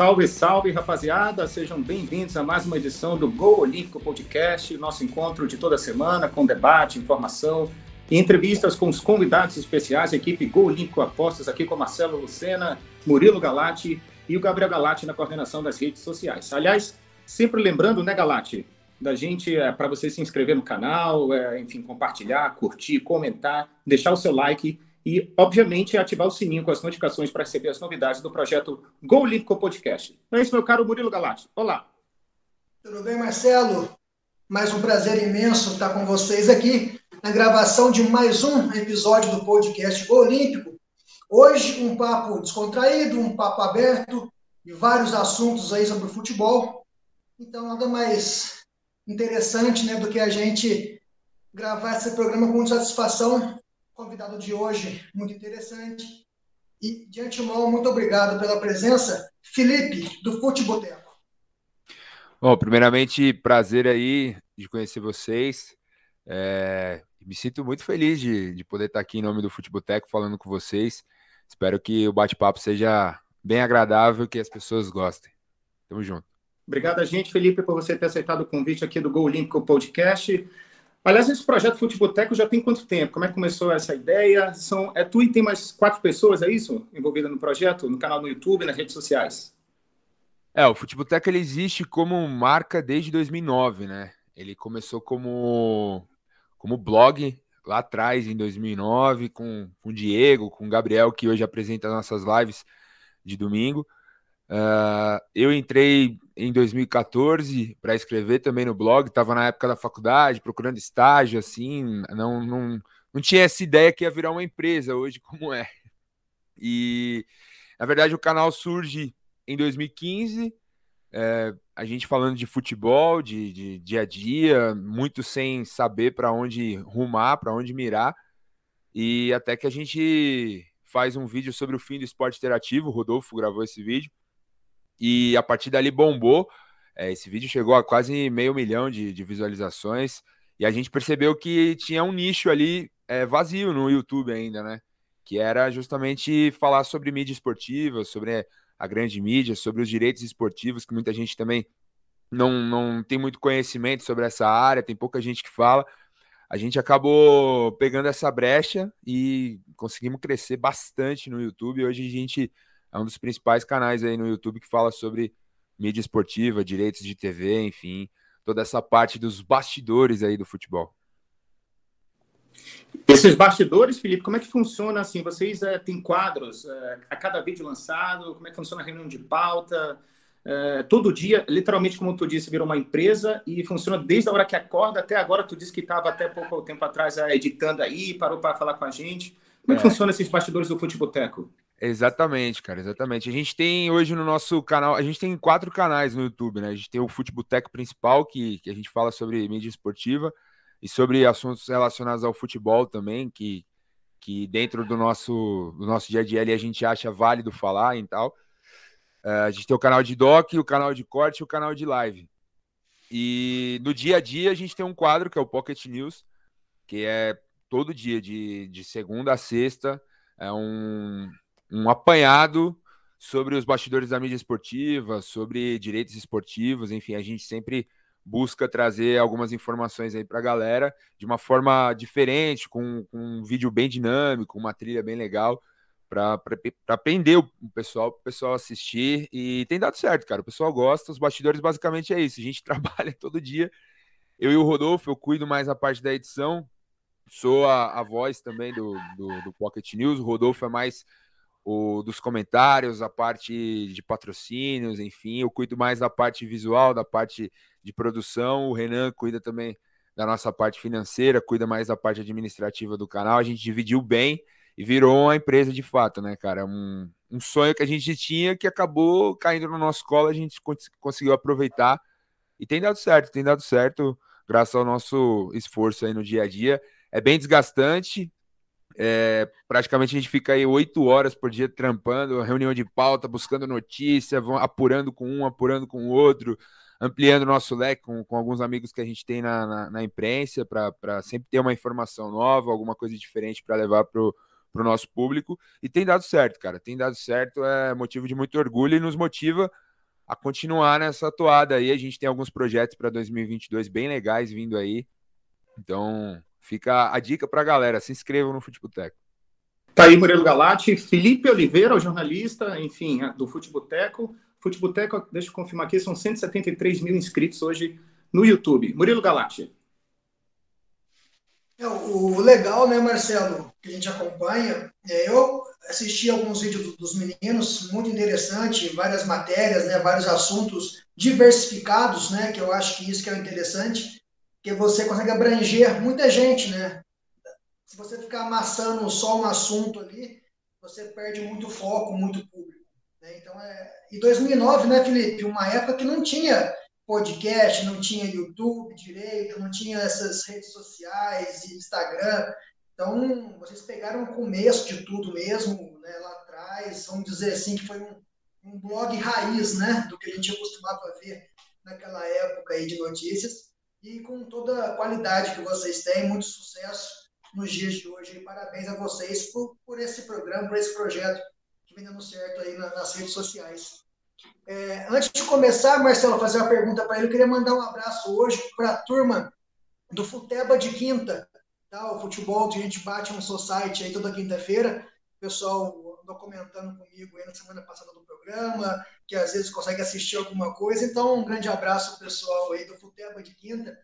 Salve, salve, rapaziada! Sejam bem-vindos a mais uma edição do Gol Olímpico Podcast, nosso encontro de toda semana com debate, informação e entrevistas com os convidados especiais, a equipe Gol Olímpico Apostas, aqui com Marcelo Lucena, Murilo Galati e o Gabriel Galati na coordenação das redes sociais. Aliás, sempre lembrando, né, Galati, da gente, é, para você se inscrever no canal, é, enfim, compartilhar, curtir, comentar, deixar o seu like e, obviamente, ativar o sininho com as notificações para receber as novidades do projeto Go Olímpico Podcast. Não é isso, meu caro Murilo Galati? Olá! Tudo bem, Marcelo? Mais um prazer imenso estar com vocês aqui na gravação de mais um episódio do podcast Go Olímpico. Hoje, um papo descontraído, um papo aberto e vários assuntos aí sobre o futebol. Então, nada mais interessante né, do que a gente gravar esse programa com satisfação convidado de hoje, muito interessante. E, de antemão, muito obrigado pela presença. Felipe, do Futeboteco. Bom, primeiramente, prazer aí de conhecer vocês. É, me sinto muito feliz de, de poder estar aqui em nome do Futeboteco falando com vocês. Espero que o bate-papo seja bem agradável, que as pessoas gostem. Tamo junto. Obrigado a gente, Felipe, por você ter aceitado o convite aqui do Gol Olímpico Podcast. Aliás, esse projeto Futeboteco já tem quanto tempo? Como é que começou essa ideia? São, é tu e tem mais quatro pessoas, é isso? Envolvidas no projeto, no canal no YouTube, nas redes sociais? É, o Futeboteco ele existe como marca desde 2009, né? Ele começou como, como blog lá atrás, em 2009, com, com o Diego, com o Gabriel, que hoje apresenta nossas lives de domingo. Uh, eu entrei em 2014 para escrever também no blog, estava na época da faculdade, procurando estágio, assim, não, não, não tinha essa ideia que ia virar uma empresa hoje como é. E, na verdade, o canal surge em 2015, é, a gente falando de futebol, de, de dia a dia, muito sem saber para onde rumar, para onde mirar, e até que a gente faz um vídeo sobre o fim do esporte interativo, o Rodolfo gravou esse vídeo, e a partir dali bombou. É, esse vídeo chegou a quase meio milhão de, de, visualizações e a gente percebeu que tinha um nicho ali é, vazio no YouTube ainda, né? Que era justamente falar sobre mídia esportiva, sobre a grande mídia, sobre os direitos esportivos, que muita gente também não, não tem muito conhecimento sobre essa área, tem pouca gente que fala. A gente acabou pegando essa brecha e conseguimos crescer bastante no YouTube. Hoje a gente é um dos principais canais aí no YouTube que fala sobre mídia esportiva, direitos de TV, enfim, toda essa parte dos bastidores aí do futebol. Esses bastidores, Felipe, como é que funciona assim? Vocês é, têm quadros é, a cada vídeo lançado? Como é que funciona a reunião de pauta? É, todo dia, literalmente, como tu disse, virou uma empresa e funciona desde a hora que acorda até agora. Tu disse que estava até pouco tempo atrás editando aí, parou para falar com a gente. Como é que funciona esses bastidores do Futeboteco? Exatamente, cara, exatamente. A gente tem hoje no nosso canal, a gente tem quatro canais no YouTube, né? A gente tem o Futeboteco principal, que, que a gente fala sobre mídia esportiva e sobre assuntos relacionados ao futebol também, que, que dentro do nosso, do nosso dia a dia ali a gente acha válido falar e tal. Uh, a gente tem o canal de doc, o canal de corte e o canal de live. E no dia a dia a gente tem um quadro que é o Pocket News, que é todo dia, de, de segunda a sexta, é um, um apanhado sobre os bastidores da mídia esportiva, sobre direitos esportivos, enfim, a gente sempre busca trazer algumas informações aí para a galera de uma forma diferente, com, com, um vídeo bem dinâmico, uma trilha bem legal, para aprender o pessoal, o pessoal assistir. E tem dado certo, cara. O pessoal gosta. Os bastidores basicamente é isso. A gente trabalha todo dia. Eu e o Rodolfo, eu cuido mais a parte da edição, sou a, a voz também do, do, do Pocket News. O Rodolfo é mais o dos comentários, a parte de patrocínios, enfim, eu cuido mais da parte visual, da parte de produção, o Renan cuida também da nossa parte financeira, cuida mais da parte administrativa do canal, a gente dividiu bem e virou uma empresa de fato, né, cara? Um, um sonho que a gente tinha que acabou caindo no nosso colo, a gente conseguiu aproveitar e tem dado certo, tem dado certo, graças ao nosso esforço aí no dia a dia. É bem desgastante, é, praticamente a gente fica aí oito horas por dia trampando, reunião de pauta, buscando notícia, vão apurando com um, apurando com o outro, ampliando nosso leque com, com alguns amigos que a gente tem na, na, na imprensa, para sempre ter uma informação nova, alguma coisa diferente para levar para o nosso público. E tem dado certo, cara, tem dado certo, é motivo de muito orgulho e nos motiva a continuar nessa toada aí. A gente tem alguns projetos para 2022 bem legais vindo aí. Então, fica a dica para a galera: se inscrevam no Futeboteco. Tá aí Murilo Galati, Felipe Oliveira, o jornalista, enfim, do Futeboteco. Futeboteco, deixa eu confirmar aqui, são 173 mil inscritos hoje no YouTube. Murilo Galati. É, o legal, né, Marcelo, que a gente acompanha, é, eu assisti alguns vídeos dos meninos, muito interessante, várias matérias, né, vários assuntos diversificados, né, que eu acho que isso que é interessante, que você consegue abranger muita gente, né? Se você ficar amassando só um assunto ali, você perde muito foco, muito público. Né? Então, é... E 2009, né, Felipe? Uma época que não tinha podcast, não tinha YouTube direito, não tinha essas redes sociais, Instagram. Então, vocês pegaram o começo de tudo mesmo, né, lá atrás, vamos dizer assim, que foi um, um blog raiz, né, do que a gente costumava ver naquela época aí de notícias, e com toda a qualidade que vocês têm, muito sucesso nos dias de hoje. Parabéns a vocês por, por esse programa, por esse projeto que vem dando certo aí nas redes sociais. É, antes de começar, Marcelo, fazer uma pergunta para ele, eu queria mandar um abraço hoje para a turma do Futeba de Quinta, tá? o futebol que a gente bate no society aí toda quinta-feira. Pessoal andou comentando comigo aí na semana passada do programa, que às vezes consegue assistir alguma coisa. Então, um grande abraço ao pessoal aí do Futeba de Quinta,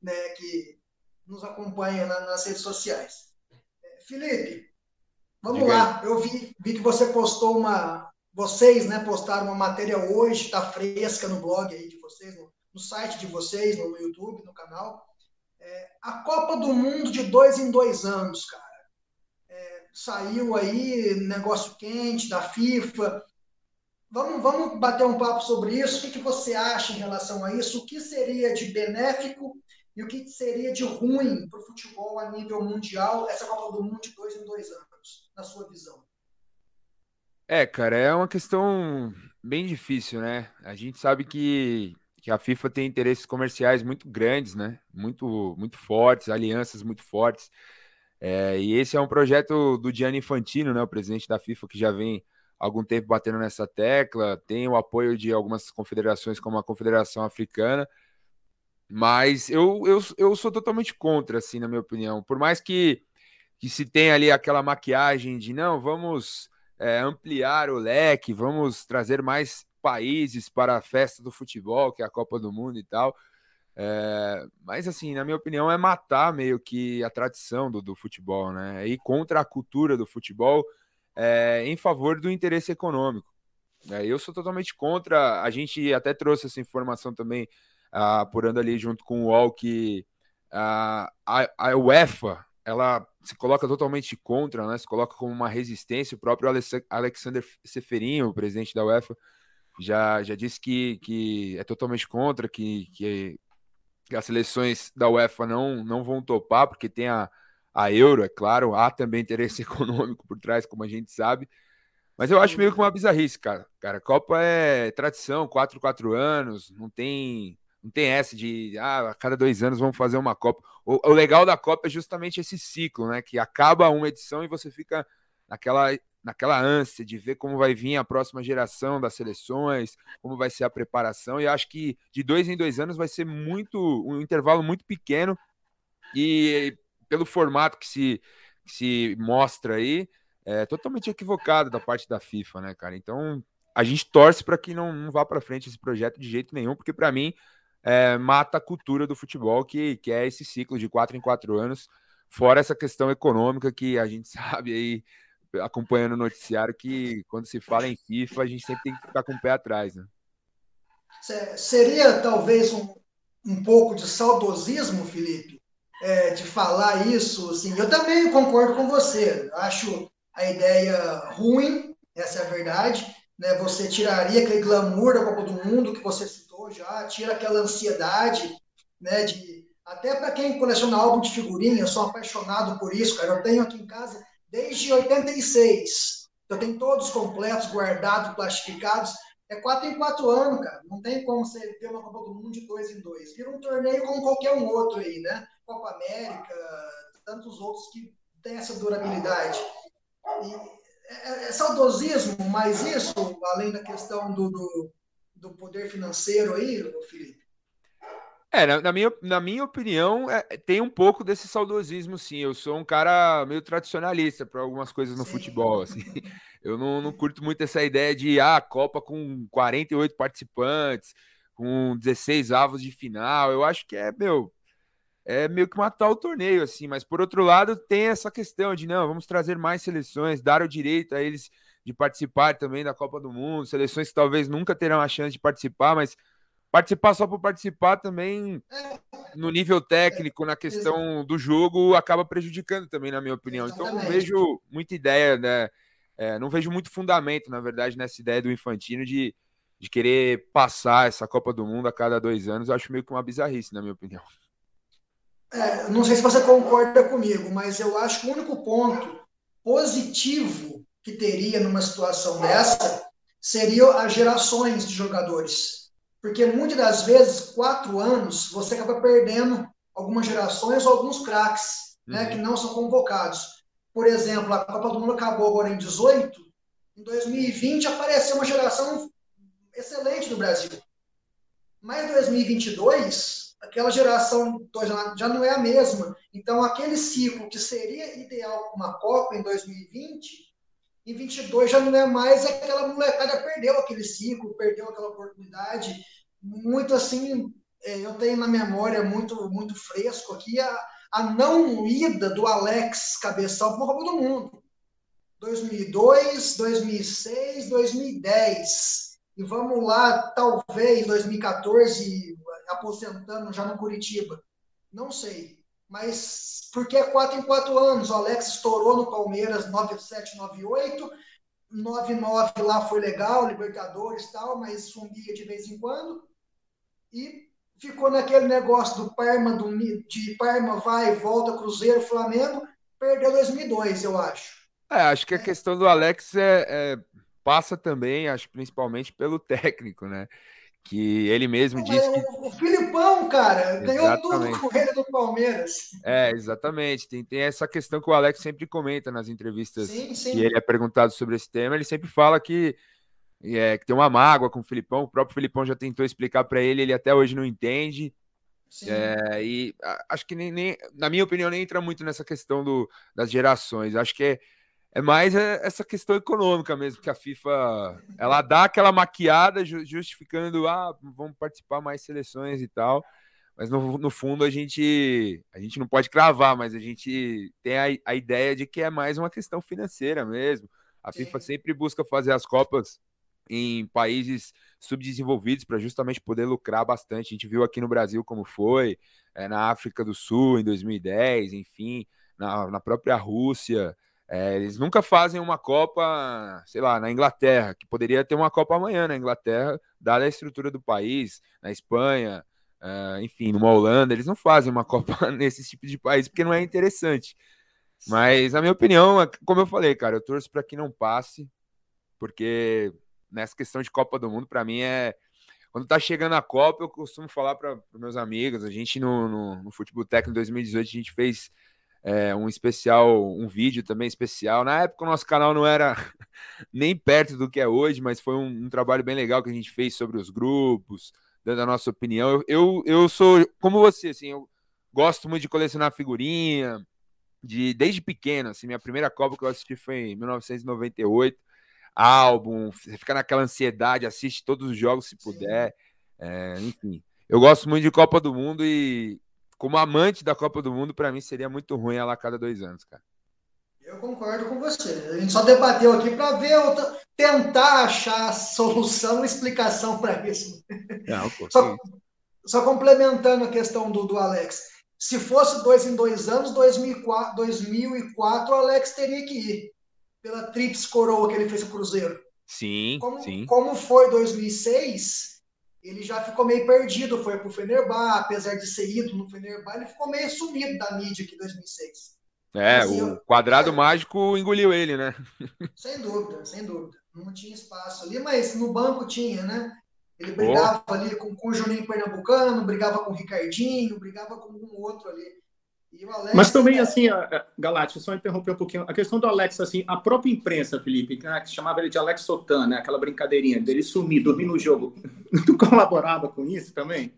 né, que nos acompanha na, nas redes sociais. É, Felipe, vamos Diga lá. Eu vi, vi que você postou uma, vocês né, postaram uma matéria hoje, está fresca no blog aí de vocês, no, no site de vocês, no, YouTube, no canal. É, a Copa do Mundo de dois em dois anos, cara. Saiu aí negócio quente da FIFA. Vamos, vamos bater um papo sobre isso. O que, que você acha em relação a isso? O que seria de benéfico e o que seria de ruim para o futebol a nível mundial, essa Copa do Mundo de dois em dois anos, na sua visão? É, cara, é uma questão bem difícil, né? A gente sabe que, que a FIFA tem interesses comerciais muito grandes, né? Muito, muito fortes, alianças muito fortes. É, e esse é um projeto do Gianni Infantino, né? O presidente da FIFA, que já vem algum tempo batendo nessa tecla, tem o apoio de algumas confederações, como a Confederação Africana. Mas eu, eu, eu sou totalmente contra, assim, na minha opinião. Por mais que, que se tenha ali aquela maquiagem de não, vamos é, ampliar o leque, vamos trazer mais países para a festa do futebol, que é a Copa do Mundo e tal. É, mas, assim, na minha opinião, é matar meio que a tradição do, do futebol, né? É ir contra a cultura do futebol é, em favor do interesse econômico. É, eu sou totalmente contra. A gente até trouxe essa informação também, apurando ali junto com o UOL, que a, a UEFA ela se coloca totalmente contra, né? Se coloca como uma resistência. O próprio Alexander Seferin, o presidente da UEFA, já, já disse que, que é totalmente contra, que, que, que as seleções da UEFA não, não vão topar, porque tem a, a Euro, é claro, há também interesse econômico por trás, como a gente sabe. Mas eu acho meio que uma bizarrice, cara. Cara, Copa é tradição, 4, 4 anos, não tem não tem essa de, ah, a cada dois anos vamos fazer uma Copa. O, o, legal da Copa é justamente esse ciclo, né? Que acaba uma edição e você fica naquela, naquela ânsia de ver como vai vir a próxima geração das seleções, como vai ser a preparação. E acho que de dois em dois anos vai ser muito um intervalo muito pequeno. E pelo formato que se, que se mostra aí, é totalmente equivocado da parte da FIFA, né, cara? Então a gente torce para que não, não vá para frente esse projeto de jeito nenhum, porque para mim é, mata a cultura do futebol, que, que é esse ciclo de quatro em quatro anos, fora essa questão econômica que a gente sabe aí, acompanhando o noticiário, que quando se fala em FIFA, a gente sempre tem que ficar com o pé atrás, né? Seria talvez um, um pouco de saudosismo, Felipe, é, de falar isso. Assim, eu também concordo com você. Acho a ideia ruim, essa é a verdade. Né? Você tiraria aquele glamour da Copa do Mundo que você já, tira aquela ansiedade, né, de até para quem coleciona álbum de figurinha, eu sou apaixonado por isso, cara. Eu tenho aqui em casa desde 86. Eu tenho todos completos, guardados, plastificados. É quatro em quatro anos, cara. Não tem como você ter uma Copa do Mundo de dois em dois. Vira um torneio como qualquer um outro aí, né? Copa América, tantos outros que têm essa durabilidade. É, é, é saudosismo, mas isso, além da questão do, do do poder financeiro aí, Felipe? É, na, na, minha, na minha opinião, é, tem um pouco desse saudosismo, sim. Eu sou um cara meio tradicionalista para algumas coisas no sim. futebol, assim. Eu não, não curto muito essa ideia de ah, Copa com 48 participantes, com 16 avos de final. Eu acho que é, meu, é meio que matar o torneio, assim. Mas por outro lado, tem essa questão de não, vamos trazer mais seleções, dar o direito a eles de participar também da Copa do Mundo, seleções que talvez nunca terão a chance de participar, mas participar só por participar também no nível técnico, na questão do jogo, acaba prejudicando também, na minha opinião. Então não vejo muita ideia, né? É, não vejo muito fundamento, na verdade, nessa ideia do Infantino de, de querer passar essa Copa do Mundo a cada dois anos. Eu acho meio que uma bizarrice, na minha opinião. É, não sei se você concorda comigo, mas eu acho que o único ponto positivo que teria numa situação dessa seriam as gerações de jogadores. Porque muitas das vezes, quatro anos, você acaba perdendo algumas gerações ou alguns craques né, uhum. né, que não são convocados. Por exemplo, a Copa do Mundo acabou agora em 18, em 2020 apareceu uma geração excelente no Brasil. Mas em 2022, aquela geração já não é a mesma. Então, aquele ciclo que seria ideal para uma Copa em 2020, em 22 já não é mais, aquela molecada perdeu aquele ciclo, perdeu aquela oportunidade. Muito assim, é, eu tenho na memória muito, muito fresco aqui a, a não ida do Alex Cabeção para Copa do Mundo. 2002, 2006, 2010. E vamos lá, talvez 2014, aposentando já no Curitiba. Não sei mas porque é 4 em 4 anos. O Alex estourou no Palmeiras 97, 98. 99 lá foi legal, Libertadores tal, mas sumia de vez em quando. E ficou naquele negócio do Parma, do, de Parma vai volta, Cruzeiro, Flamengo. Perdeu 2002, eu acho. É, acho que a questão do Alex é, é, passa também, acho principalmente pelo técnico, né? Que ele mesmo disse que... O Filipão, cara, ganhou tudo com ele do Palmeiras. É, exatamente. Tem, tem essa questão que o Alex sempre comenta nas entrevistas sim, sim. que ele é perguntado sobre esse tema. Ele sempre fala que, é, que tem uma mágoa com o Filipão. O próprio Filipão já tentou explicar para ele, ele até hoje não entende. É, e acho que nem, nem, na minha opinião, nem entra muito nessa questão do, das gerações. Acho que é, é mais é, essa questão econômica mesmo, que a FIFA ela dá aquela maquiada justificando, ah, vamos participar mais seleções e tal. Mas no, no fundo a gente a gente não pode cravar, mas a gente tem a, a ideia de que é mais uma questão financeira mesmo. A FIFA sempre busca fazer as Copas em países subdesenvolvidos para justamente poder lucrar bastante. A gente viu aqui no Brasil como foi, é, na África do Sul em 2010, enfim, na, na própria Rússia. É, eles nunca fazem uma Copa, sei lá, na Inglaterra, que poderia ter uma Copa amanhã na Inglaterra, dada a estrutura do país, na Espanha, uh, enfim, numa Holanda, eles não fazem uma Copa nesse tipo de país porque não é interessante. Mas, na minha opinião, é como eu falei, cara, eu torço para que não passe, porque nessa questão de Copa do Mundo, para mim é. Quando tá chegando a Copa, eu costumo falar para meus amigos, a gente no, no, no Futebol em 2018, a gente fez é, um especial, um vídeo também especial. Na época o nosso canal não era nem perto do que é hoje, mas foi um, um, trabalho bem legal que a gente fez sobre os grupos, dando a nossa opinião. Eu, eu, eu sou como você, assim, eu gosto muito de colecionar figurinha, de desde pequeno, assim, minha primeira Copa que eu assisti foi em 1998. Álbum, você fica naquela ansiedade, assiste todos os jogos se puder. É, enfim, eu gosto muito de Copa do Mundo e, como amante da Copa do Mundo, para mim seria muito ruim ela a cada dois anos, cara. Eu concordo com você. A gente só debateu aqui para ver, tentar achar solução, explicação para isso. Não, só, só, complementando a questão do, do Alex. Se fosse dois em dois anos, 2004, 2004 o Alex teria que ir pela trips coroa que ele fez o Cruzeiro. Sim, como, sim. Como foi 2006, ele já ficou meio perdido, foi pro Fenerbah, apesar de ser ido no Fenerbah, ele ficou meio sumido da mídia aqui em 2006. É, assim, o quadrado eu... mágico engoliu ele, né? Sem dúvida, sem dúvida. Não tinha espaço ali, mas no banco tinha, né? Ele brigava oh. ali com, com o Juninho Pernambucano, brigava com o Ricardinho, brigava com um outro ali. Alex, Mas também, é... assim, Galate, só interromper um pouquinho, a questão do Alex, assim, a própria imprensa, Felipe, né, que chamava ele de Alex Sotan, né, aquela brincadeirinha dele sumir, dormir no jogo, tu colaborava com isso também?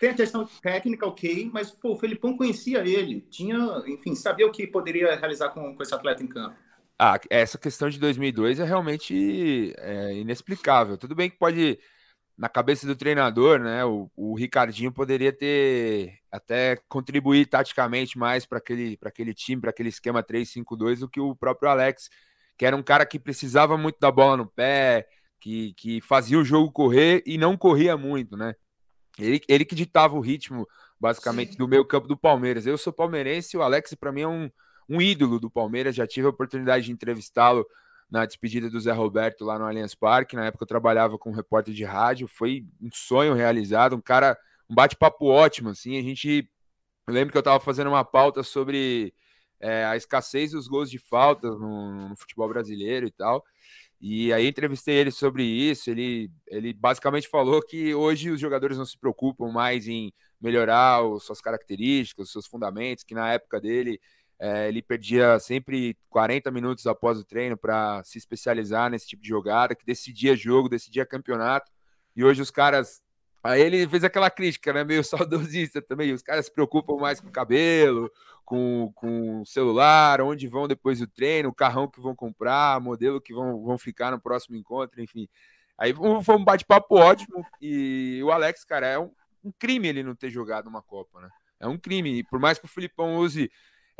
Tem a questão técnica, ok, mas, pô, o Felipão conhecia ele, tinha, enfim, sabia o que poderia realizar com, com esse atleta em campo. Ah, essa questão de 2002 é realmente é, inexplicável. Tudo bem que pode na cabeça do treinador, né? O, o Ricardinho poderia ter até contribuir taticamente mais para aquele, aquele time, para aquele esquema 3-5-2 do que o próprio Alex, que era um cara que precisava muito da bola no pé, que, que fazia o jogo correr e não corria muito, né? Ele, ele que ditava o ritmo, basicamente, Sim. do meio campo do Palmeiras. Eu sou palmeirense e o Alex, para mim, é um, um ídolo do Palmeiras. Já tive a oportunidade de entrevistá-lo na despedida do Zé Roberto lá no Allianz Parque. Na época eu trabalhava com um repórter de rádio, foi um sonho realizado, um cara, um bate-papo ótimo, assim. A gente, eu lembro que eu estava fazendo uma pauta sobre é, a escassez dos gols de falta no, no, futebol brasileiro e tal. E aí entrevistei ele sobre isso. Ele, ele basicamente falou que hoje os jogadores não se preocupam mais em melhorar as suas características, os seus fundamentos, que na época dele é, ele perdia sempre 40 minutos após o treino para se especializar nesse tipo de jogada, que decidia jogo, decidia campeonato. E hoje os caras. Aí ele fez aquela crítica, né? Meio saudosista também. Os caras se preocupam mais com o cabelo, com, com o celular, onde vão depois do treino, o carrão que vão comprar, modelo que vão, vão ficar no próximo encontro, enfim. Aí foi um bate-papo ótimo. E o Alex, cara, é um, um crime ele não ter jogado uma Copa, né? É um crime. E por mais que o Filipão use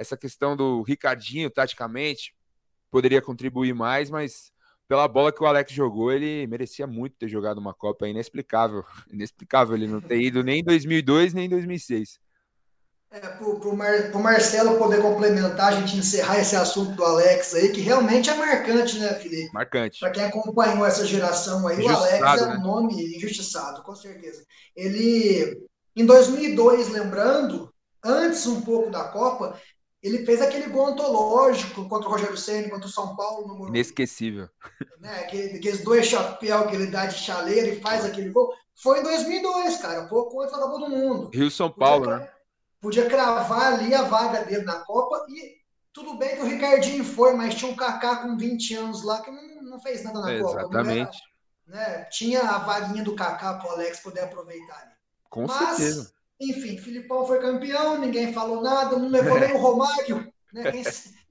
essa questão do Ricardinho, taticamente, poderia contribuir mais, mas pela bola que o Alex jogou, ele merecia muito ter jogado uma Copa. É inexplicável. Inexplicável ele não ter ido nem em 2002, nem em 2006. É, para o Mar, Marcelo poder complementar, a gente encerrar esse assunto do Alex aí, que realmente é marcante, né, Felipe? Marcante. Para quem acompanhou essa geração aí, o Alex é um né? nome injustiçado, com certeza. Ele, em 2002, lembrando, antes um pouco da Copa, ele fez aquele gol antológico contra o Rogério Senna, contra o São Paulo. No Inesquecível. Né, aqueles dois chapéus que ele dá de chaleira e faz aquele gol. Foi em 2002, cara, pouco antes da Copa do Mundo. Rio-São Paulo, podia, né? Podia cravar ali a vaga dele na Copa e tudo bem que o Ricardinho foi, mas tinha um Kaká com 20 anos lá que não, não fez nada na Exatamente. Copa. Exatamente. Né? Tinha a vaguinha do Kaká para o Alex poder aproveitar ali. Com mas, certeza enfim, Filipão foi campeão, ninguém falou nada, não levou nem o Romário, né? quem,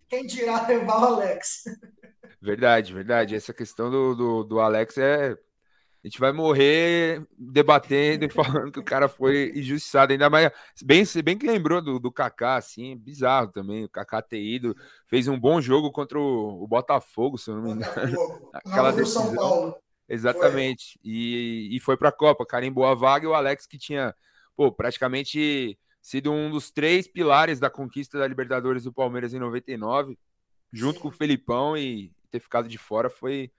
quem dirá levar o Alex. Verdade, verdade. Essa questão do, do, do, Alex é. A gente vai morrer debatendo e falando que o cara foi injustiçado, ainda mais. Bem, bem que lembrou do, do Kaká, assim, bizarro também. O Kaká ter ido, fez um bom jogo contra o, o Botafogo, se eu não me engano. Aquela decisão. São Paulo. Exatamente. Foi. E, e foi para a Copa, carimbou a vaga e o Alex que tinha pô, praticamente sido um dos três pilares da conquista da Libertadores do Palmeiras em 99, junto Sim. com o Felipão e ter ficado de fora foi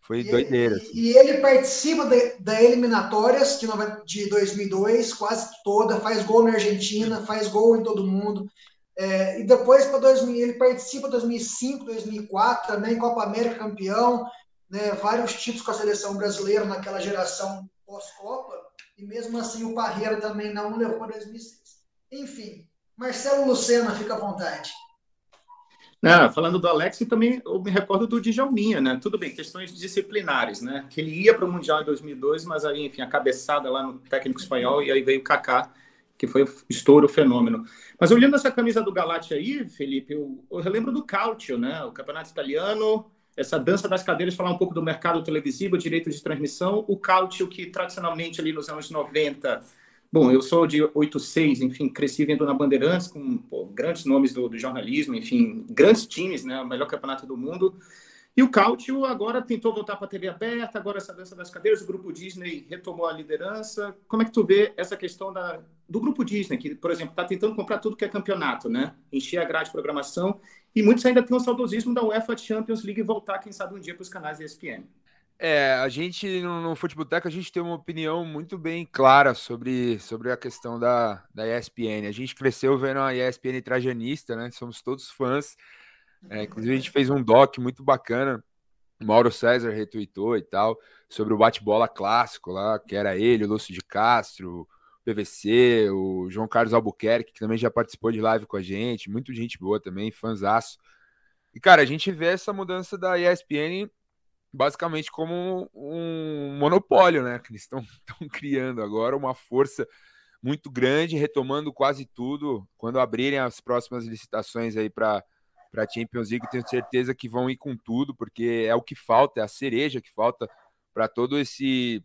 foi e doideira. Ele, assim. E ele participa de, da eliminatórias de, de 2002, quase toda, faz gol na Argentina, faz gol em todo mundo. É, e depois para 2000, ele participa 2005, 2004 também Copa América campeão, né, vários títulos com a seleção brasileira naquela geração pós-Copa e mesmo assim o Parreira também não levou para 2006. Enfim, Marcelo Lucena, fica à vontade. Não, falando do Alex, também eu me recordo do Djalminha, né? Tudo bem, questões disciplinares, né? Que ele ia para o Mundial em 2002, mas aí, enfim, a cabeçada lá no técnico espanhol, e aí veio o Kaká, que foi estouro, fenômeno. Mas olhando essa camisa do Galate aí, Felipe, eu, eu relembro do Calcio, né? O campeonato italiano, essa dança das cadeiras, falar um pouco do mercado televisivo, direito de transmissão, o Cautio, que tradicionalmente ali nos anos 90, bom, eu sou de 86, enfim, cresci vendo na Bandeirantes com pô, grandes nomes do, do, jornalismo, enfim, grandes times, né, o melhor campeonato do mundo, e o Cautio agora tentou voltar para a TV aberta, agora essa dança das cadeiras, o grupo Disney retomou a liderança, como é que tu vê essa questão da, do grupo Disney, que, por exemplo, está tentando comprar tudo que é campeonato, né, encher a grade de programação, e muitos ainda têm o saudosismo da UEFA Champions League voltar, quem sabe, um dia para os canais ESPN. É, a gente no, no Futeboteco a gente tem uma opinião muito bem clara sobre, sobre a questão da, da ESPN. A gente cresceu vendo a ESPN trajanista, né? Somos todos fãs. É, inclusive a gente fez um doc muito bacana. Mauro César retweetou e tal, sobre o bate-bola clássico lá, que era ele, o Lúcio de Castro, PVC, o João Carlos Albuquerque, que também já participou de live com a gente, muita gente boa também, fanzaço. E, cara, a gente vê essa mudança da ESPN basicamente como um monopólio, né? Que eles estão criando agora uma força muito grande, retomando quase tudo. Quando abrirem as próximas licitações aí para a Champions League, tenho certeza que vão ir com tudo, porque é o que falta, é a cereja que falta para todo esse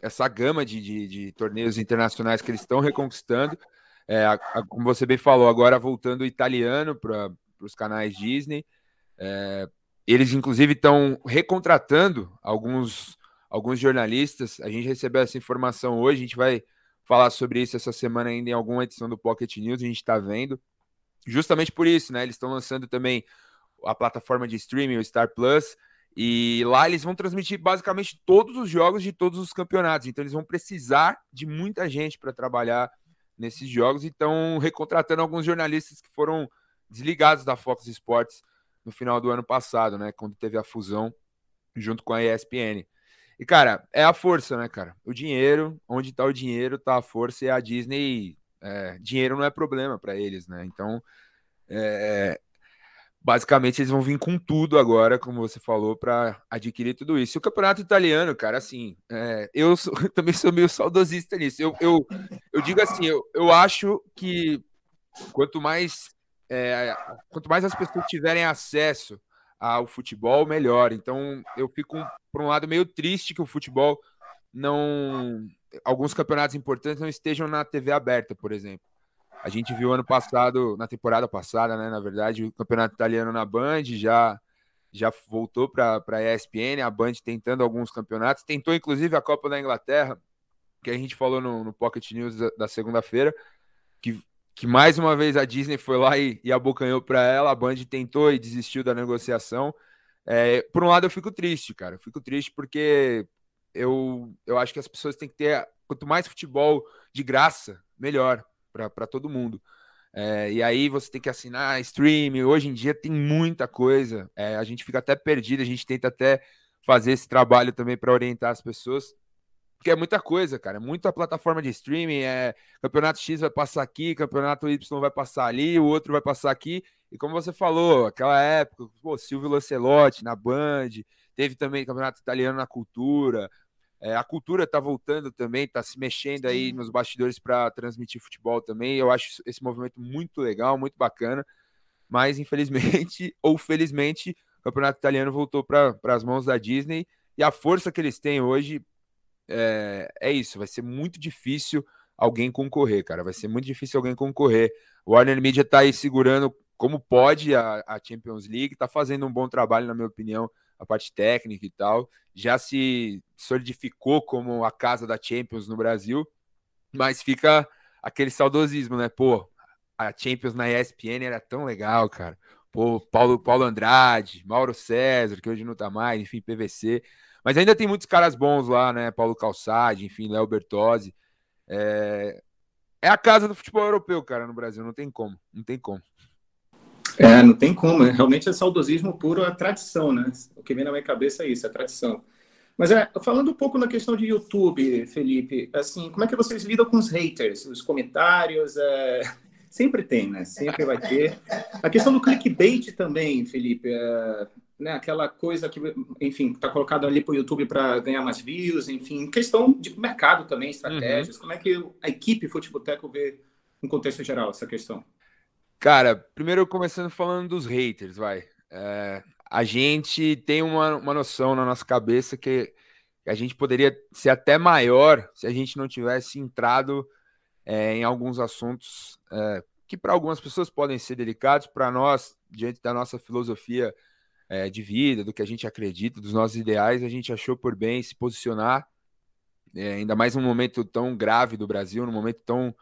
essa gama de, de, de, torneios internacionais que eles estão reconquistando. É, a, a, como você bem falou, agora voltando o italiano para os canais Disney. É, eles, inclusive, estão recontratando alguns, alguns jornalistas. A gente recebeu essa informação hoje, a gente vai falar sobre isso essa semana ainda em alguma edição do Pocket News, a gente está vendo. Justamente por isso, né? Eles estão lançando também a plataforma de streaming, o Star Plus, e lá eles vão transmitir basicamente todos os jogos de todos os campeonatos. Então eles vão precisar de muita gente para trabalhar nesses jogos. Então, recontratando alguns jornalistas que foram desligados da Fox Sports no final do ano passado, né? Quando teve a fusão junto com a ESPN. E, cara, é a força, né, cara? O dinheiro, onde tá o dinheiro, tá a força e a Disney. É, dinheiro não é problema para eles, né? Então, é, basicamente, eles vão vir com tudo agora, como você falou, para adquirir tudo isso. E o campeonato italiano, cara, assim, é, eu, sou, também sou meio saudosista nisso. Eu, eu, eu digo assim, eu, eu acho que quanto mais, é, quanto mais as pessoas tiverem acesso ao futebol, melhor. Então, eu fico, por um lado, meio triste que o futebol não. Alguns campeonatos importantes não estejam na TV aberta, por exemplo. A gente viu ano passado, na temporada passada, né? Na verdade, o campeonato italiano na Band já já voltou para a ESPN, a Band tentando alguns campeonatos, tentou inclusive a Copa da Inglaterra, que a gente falou no, no Pocket News da, da segunda-feira, que que mais uma vez a Disney foi lá e, e abocanhou para ela, a Band tentou e desistiu da negociação. É, por um lado, eu fico triste, cara. Eu fico triste porque eu, eu acho que as pessoas têm que ter. Quanto mais futebol de graça, melhor para todo mundo. É, e aí você tem que assinar stream. Hoje em dia tem muita coisa. É, a gente fica até perdido, a gente tenta até fazer esse trabalho também para orientar as pessoas. Porque é muita coisa, cara. É muita plataforma de streaming. É campeonato X vai passar aqui, campeonato Y vai passar ali, o outro vai passar aqui. E como você falou, aquela época, pô, Silvio Lancelotti na Band, teve também campeonato italiano na cultura. É, a cultura tá voltando também, tá se mexendo aí nos bastidores para transmitir futebol também. Eu acho esse movimento muito legal, muito bacana. Mas infelizmente ou felizmente, o campeonato italiano voltou para as mãos da Disney e a força que eles têm hoje é, é isso, vai ser muito difícil alguém concorrer, cara. Vai ser muito difícil alguém concorrer. O Warner Media tá aí segurando como pode a, a, Champions League, tá fazendo um bom trabalho, na minha opinião, a parte técnica e tal. Já se solidificou como a casa da Champions no Brasil, mas fica aquele saudosismo, né? Pô, a Champions na ESPN era tão legal, cara. Pô, Paulo, Paulo Andrade, Mauro César, que hoje não tá mais, enfim, PVC. Mas ainda tem muitos caras bons lá, né? Paulo Calçade, enfim, Léo Bertozzi. É... é a casa do futebol europeu, cara, no Brasil. Não tem como, não tem como. É, não tem como. Realmente é saudosismo puro, a tradição, né? O que vem na minha cabeça é isso, a tradição. Mas é, falando um pouco na questão de YouTube, Felipe, assim, como é que vocês lidam com os haters, os comentários? É... Sempre tem, né? Sempre vai ter. A questão do clickbait também, Felipe. É né, aquela coisa que, enfim, está colocado ali para o YouTube para ganhar mais views, enfim, questão de mercado também, estratégias. Uhum. Como é que a equipe Futeboteco vê, em contexto geral, essa questão? Cara, primeiro começando falando dos haters, vai. É, a gente tem uma, uma noção na nossa cabeça que a gente poderia ser até maior se a gente não tivesse entrado é, em alguns assuntos é, que para algumas pessoas podem ser delicados, para nós, diante da nossa filosofia é, de vida, do que a gente acredita, dos nossos ideais, a gente achou por bem se posicionar, é, ainda mais num momento tão grave do Brasil, num momento tão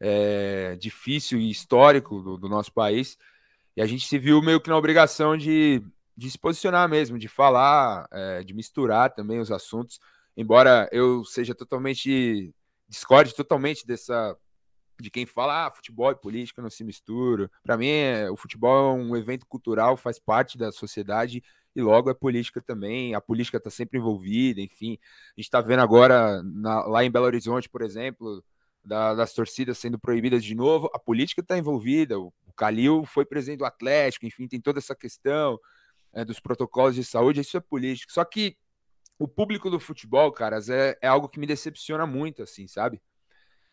é, difícil e histórico do, do, nosso país, e a gente se viu meio que na obrigação de, de se posicionar mesmo, de falar, é, de misturar também os assuntos, embora eu seja totalmente discorde totalmente dessa de quem fala, ah, futebol e política não se misturam. Para mim, é, o futebol é um evento cultural, faz parte da sociedade e logo é política também. A política está sempre envolvida, enfim. A gente está vendo agora na, lá em Belo Horizonte, por exemplo, da, das torcidas sendo proibidas de novo, a política está envolvida, o, Calil foi presidente do Atlético, enfim, tem toda essa questão é, dos protocolos de saúde, isso é político. Só que o público do futebol, caras, é, é algo que me decepciona muito, assim, sabe?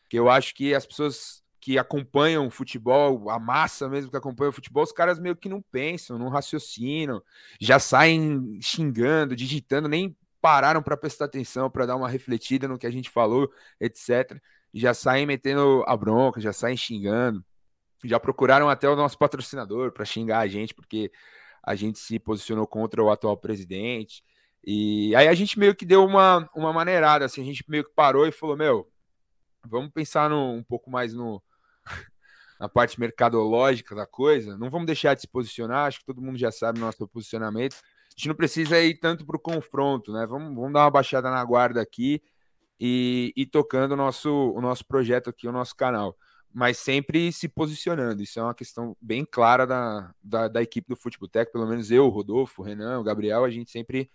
Que eu acho que as pessoas que acompanham o futebol, a massa mesmo que acompanha o futebol, os caras meio que não pensam, não raciocinam, já saem xingando, digitando, nem pararam para prestar atenção, para dar uma refletida no que a gente falou, etc. Já saem metendo a bronca, já saem xingando. Já procuraram até o nosso patrocinador para xingar a gente, porque a gente se posicionou contra o atual presidente. E aí a gente meio que deu uma, uma maneirada, assim, a gente meio que parou e falou, meu, vamos pensar no, um pouco mais no, na parte mercadológica da coisa, não vamos deixar de se posicionar, acho que todo mundo já sabe o nosso posicionamento, a gente não precisa ir tanto para o confronto, né? Vamos, vamos dar uma baixada na guarda aqui e, e tocando o nosso, o nosso projeto aqui, o nosso canal. Mas sempre se posicionando. Isso é uma questão bem clara da, da, da equipe do Futebol Tech, pelo menos eu, o Rodolfo, o Renan, o Gabriel, a gente sempre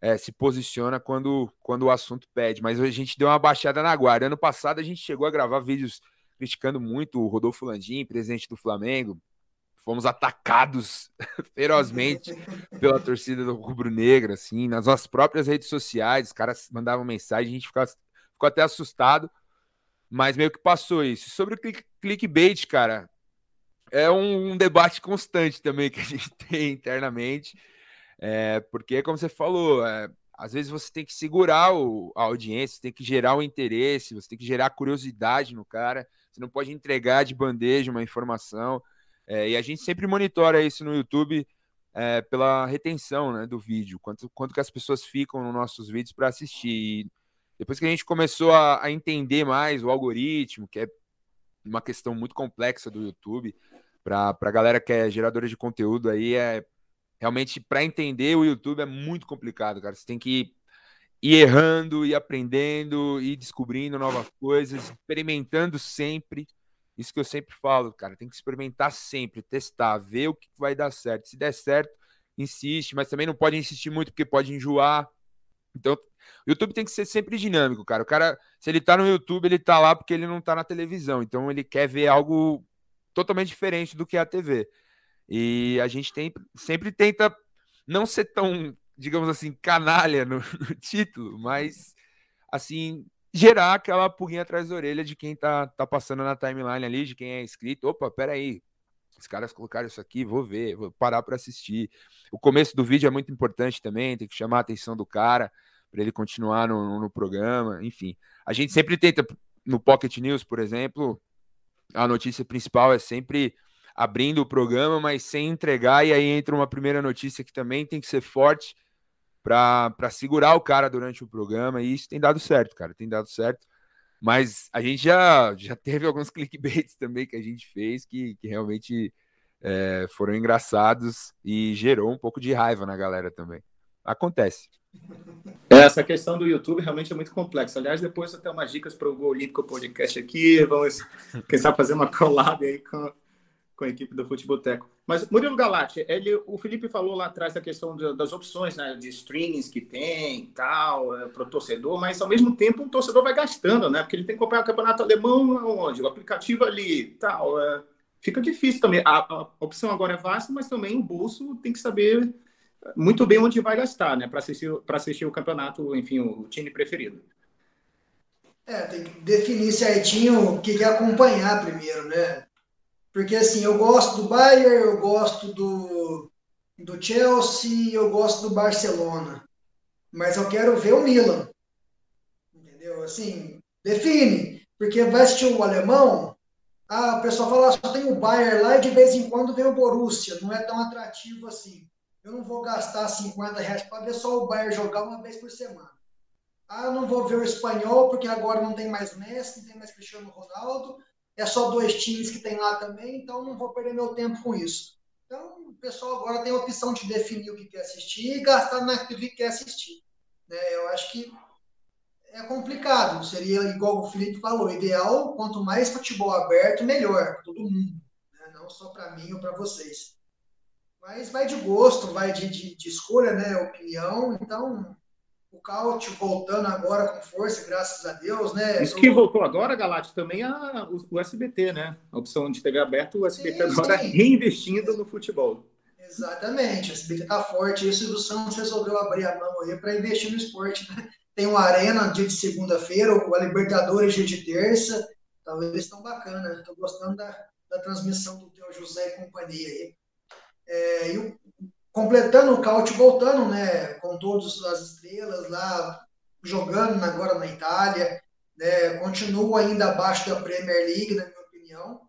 é, se posiciona quando, quando o assunto pede. Mas a gente deu uma baixada na guarda. Ano passado a gente chegou a gravar vídeos criticando muito o Rodolfo Landim, presidente do Flamengo, fomos atacados ferozmente pela torcida do Rubro Negro, assim, nas nossas próprias redes sociais, os caras mandavam mensagem, a gente ficou, ficou até assustado, mas meio que passou isso. Sobre o click, clickbait, cara, é um, um, debate constante também que a gente tem internamente, é, porque, como você falou, é, às vezes você tem que segurar o, a audiência, tem que gerar o interesse, você tem que gerar curiosidade no cara, você não pode entregar de bandeja uma informação, é, e a gente sempre monitora isso no YouTube é, pela retenção né, do vídeo, quanto, quanto que as pessoas ficam nos nossos vídeos para assistir. E depois que a gente começou a, a, entender mais o algoritmo, que é uma questão muito complexa do YouTube, para a galera que é geradora de conteúdo aí, é realmente para entender o YouTube é muito complicado, cara. Você tem que ir errando, ir aprendendo, ir descobrindo novas coisas, experimentando sempre. Isso que eu sempre falo, cara, tem que experimentar sempre, testar, ver o que vai dar certo. Se der certo, insiste, mas também não pode insistir muito porque pode enjoar. Então, o YouTube tem que ser sempre dinâmico, cara. O cara, se ele tá no YouTube, ele tá lá porque ele não tá na televisão. Então, ele quer ver algo totalmente diferente do que é a TV. E a gente tem, sempre tenta não ser tão, digamos assim, canalha no, no título, mas assim, gerar aquela pulguinha atrás da orelha de quem tá, tá passando na timeline ali, de quem é inscrito. Opa, peraí, os caras colocaram isso aqui, vou ver, vou parar para assistir. O começo do vídeo é muito importante também, tem que chamar a atenção do cara para ele continuar no, no, programa, enfim. A gente sempre tenta, no Pocket News, por exemplo, a notícia principal é sempre abrindo o programa, mas sem entregar, e aí entra uma primeira notícia que também tem que ser forte para segurar o cara durante o programa, e isso tem dado certo, cara, tem dado certo. Mas a gente já, já teve alguns clickbaits também que a gente fez que, que realmente é, foram engraçados e gerou um pouco de raiva na galera também. Acontece. Essa questão do YouTube realmente é muito complexa. Aliás, depois tenho umas dicas para o Gol Olímpico Podcast aqui. Vamos, quem sabe, fazer uma collab aí com, com a equipe do Futeboteco. Mas, Murilo Galati, ele, o Felipe falou lá atrás da questão de, das opções né, de streamings que tem tal, é, para o torcedor, mas ao mesmo tempo o torcedor vai gastando, né? Porque ele tem que comprar o campeonato alemão onde? O aplicativo ali tal. É, fica difícil também. A, a, opção agora é vasta, mas também o bolso tem que saber muito bem onde vai gastar, né? Para assistir, assistir o campeonato, enfim, o time preferido. É, tem que definir certinho o que quer acompanhar primeiro, né? Porque assim, eu gosto do Bayern, eu gosto do, do Chelsea, eu gosto do Barcelona. Mas eu quero ver o Milan. Entendeu? Assim, define. Porque vai assistir o alemão, ah, o pessoal fala, ah, só tem o Bayern lá e de vez em quando vem o Borussia. Não é tão atrativo assim. Eu não vou gastar 50 reais para ver só o Bayern jogar uma vez por semana. Ah, não vou ver o espanhol porque agora não tem mais Messi, não tem mais Cristiano Ronaldo é só dois times que tem lá também, então não vou perder meu tempo com isso. Então, o pessoal agora tem a opção de definir o que quer assistir e gastar naquilo que quer assistir. Né? Eu acho que é complicado. Seria, igual o Felipe falou, ideal, quanto mais futebol aberto, melhor para todo mundo. Né? Não só para mim ou para vocês. Mas vai de gosto, vai de, de, de escolha, né? opinião. Então, o Caute voltando agora com força, graças a Deus, né? Isso que voltou agora, Galate, também a, o, o, SBT, né? A opção de TV aberto, o SBT sim, agora sim. reinvestindo no futebol. Exatamente, o SBT tá forte. Isso o Santos resolveu abrir a mão aí para investir no esporte, né? Tem o Arena dia de segunda-feira, o Libertadores dia de terça. Talvez estão bacana. Estou gostando da, da transmissão do teu José e companhia aí. É, e o, completando o caute, voltando, né, com todas as estrelas lá, jogando agora na Itália, né, continua ainda abaixo da Premier League, na minha opinião,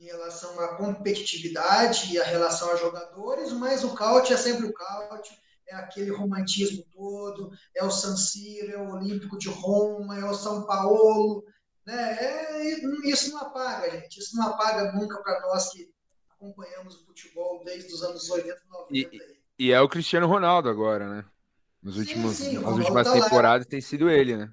em relação à competitividade e a relação a jogadores, mas o caute é sempre o caute, é aquele romantismo todo, é o San Siro, é o Olímpico de Roma, é o São Paulo, né, é, isso não apaga, gente, isso não apaga nunca para nós que acompanhamos o futebol desde os anos 80, 90. E, e é o Cristiano Ronaldo agora, né? Nos últimos, sim, sim, nas últimas tá temporadas lá. tem sido ele, né?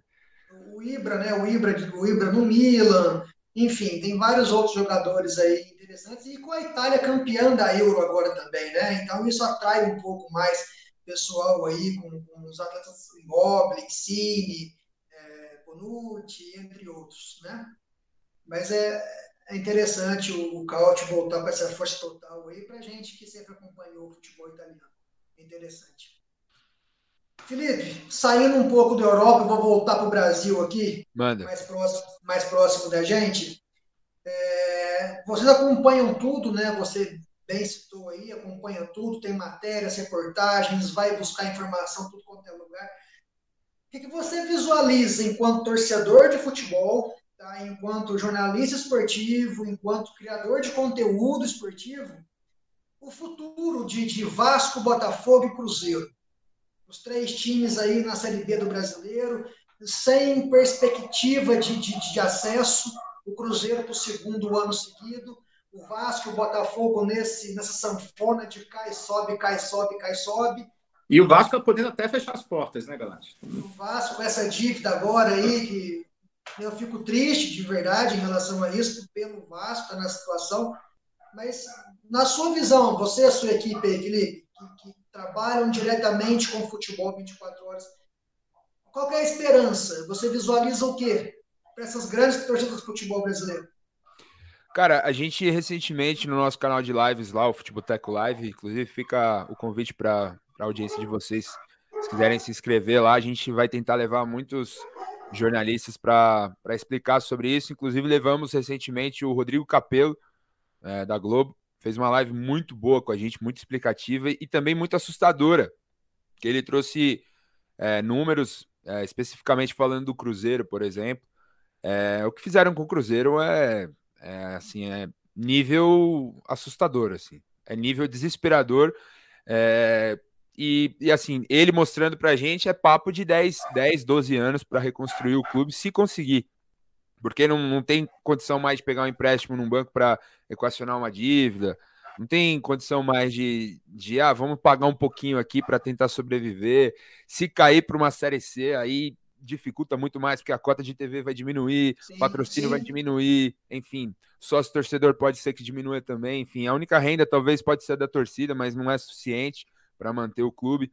O Ibra, né? O Ibra, o Ibra no Milan, enfim, tem vários outros jogadores aí interessantes e com a Itália campeã da Euro agora também, né? Então isso atrai um pouco mais pessoal aí com, com os atletas Immobile, Cine, é, Bonucci, entre outros, né? Mas é, é interessante o, Caute voltar com essa força total aí para gente que sempre acompanhou o futebol italiano. É interessante. Felipe, saindo um pouco da Europa, vou voltar para o Brasil aqui, Manda. Mais, próximo, mais próximo da gente. É, vocês acompanham tudo, né? Você bem citou aí, acompanha tudo, tem matérias, reportagens, vai buscar informação tudo quanto é lugar. O que, que você visualiza enquanto torcedor de futebol tá? enquanto jornalista esportivo, enquanto criador de conteúdo esportivo, o futuro de, de Vasco, Botafogo e Cruzeiro. Os três times aí na Série B do Brasileiro, sem perspectiva de, de, de acesso, o Cruzeiro para o segundo ano seguido, o Vasco o Botafogo nesse, nessa sanfona de cai, sobe, cai, sobe, cai, sobe. E o Vasco podendo até fechar as portas, né, galera? O Vasco com essa dívida agora aí, que eu fico triste de verdade em relação a isso, pelo Vasco, tá na situação. Mas, na sua visão, você e a sua equipe, Felipe, que, que trabalham diretamente com o futebol 24 horas, qual é a esperança? Você visualiza o quê para essas grandes torcidas do futebol brasileiro? Cara, a gente recentemente no nosso canal de lives lá, o Futebolteco Live, inclusive fica o convite para a audiência de vocês, se quiserem se inscrever lá, a gente vai tentar levar muitos jornalistas para explicar sobre isso. Inclusive, levamos recentemente o Rodrigo Capello, é, da Globo, fez uma live muito boa com a gente, muito explicativa e também muito assustadora, que ele trouxe é, números, é, especificamente falando do Cruzeiro, por exemplo. É, o que fizeram com o Cruzeiro é, é, assim, é nível assustador, assim, é nível desesperador. E, e, assim, ele mostrando pra gente é papo de 10, 10 12 anos para reconstruir o clube, se conseguir. Porque não, não tem condição mais de pegar um empréstimo num banco para equacionar uma dívida, não tem condição mais de, de ah, vamos pagar um pouquinho aqui para tentar sobreviver. Se cair para uma série C, aí dificulta muito mais, porque a cota de TV vai diminuir, sim, patrocínio sim. vai diminuir, enfim, sócio torcedor pode ser que diminua também, enfim, a única renda talvez pode ser da torcida, mas não é suficiente para manter o clube.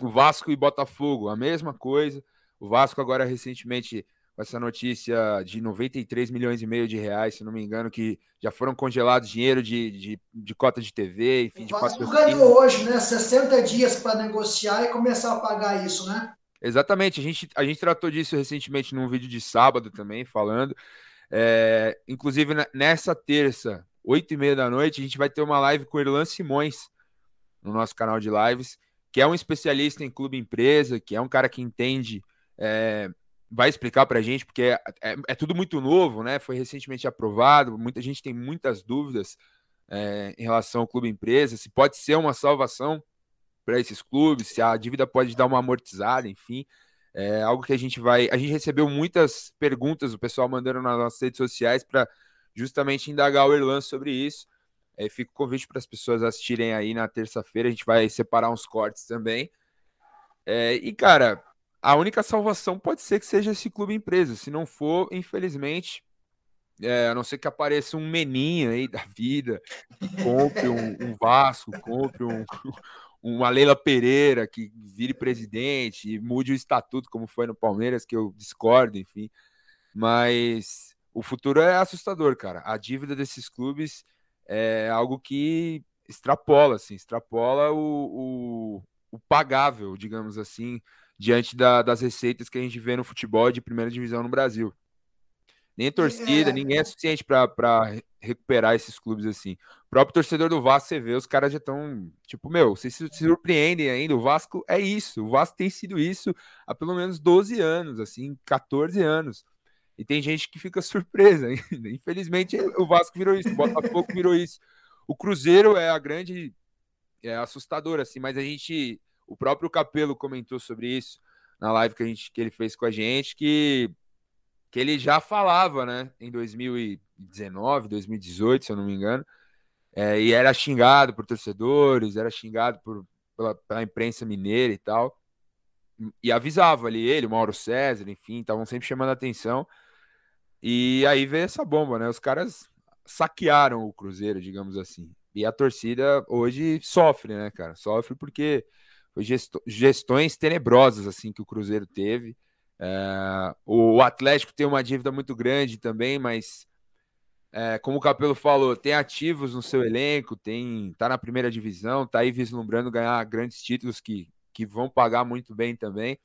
O Vasco e Botafogo, a mesma coisa. O Vasco agora recentemente com essa notícia de 93 milhões e meio de reais, se não me engano, que já foram congelados dinheiro de, de, de cota de TV, enfim, de. O Vasco ganhou hoje, né? 60 dias para negociar e começar a pagar isso, né? Exatamente, a gente, a gente tratou disso recentemente num vídeo de sábado também, falando. É, inclusive, nessa terça, oito e meia da noite, a gente vai ter uma live com o Irlan Simões, no nosso canal de lives, que é um especialista em clube empresa, que é um cara que entende, é, vai explicar para a gente, porque é, é, é, tudo muito novo, né? Foi recentemente aprovado, muita gente tem muitas dúvidas é, em relação ao clube empresa, se pode ser uma salvação para esses clubes, se a dívida pode dar uma amortizada, enfim. É algo que a gente vai. A gente recebeu muitas perguntas, o pessoal mandando nas nossas redes sociais para justamente indagar o Erlan sobre isso. É, fica o convite para as pessoas assistirem aí na terça-feira. A gente vai separar uns cortes também. É, e, cara, a única salvação pode ser que seja esse clube empresa. Se não for, infelizmente, é, a não ser que apareça um meninho aí da vida, compre um, um Vasco, compre um, uma Leila Pereira que vire presidente e mude o estatuto, como foi no Palmeiras, que eu discordo, enfim. Mas o futuro é assustador, cara. A dívida desses clubes é algo que extrapola, assim, extrapola o, o, o pagável, digamos assim, diante da, das receitas que a gente vê no futebol de primeira divisão no Brasil. Nem torcida, é. ninguém é suficiente para recuperar esses clubes assim. O próprio torcedor do Vasco, você vê, os caras já estão, tipo, meu, vocês se surpreendem ainda. O Vasco é isso. O Vasco tem sido isso há pelo menos 12 anos, assim, 14 anos. E tem gente que fica surpresa. Infelizmente, o Vasco virou isso, o Botafogo virou isso. O Cruzeiro é a grande. É assustador, assim, mas a gente. O próprio Capelo comentou sobre isso na live que, a gente, que ele fez com a gente, que que ele já falava, né, em 2019, 2018, se eu não me engano, é, e era xingado por torcedores, era xingado por, pela, pela, imprensa mineira e tal, e avisava ali ele, o Mauro César, enfim, estavam sempre chamando a atenção, e aí veio essa bomba, né, os caras saquearam o Cruzeiro, digamos assim, e a torcida hoje sofre, né, cara, sofre porque foi gestões tenebrosas, assim, que o Cruzeiro teve, é, o Atlético tem uma dívida muito grande também, mas é, como o Capelo falou, tem ativos no seu elenco, tem tá na primeira divisão, tá aí vislumbrando ganhar grandes títulos que, que vão pagar muito bem também.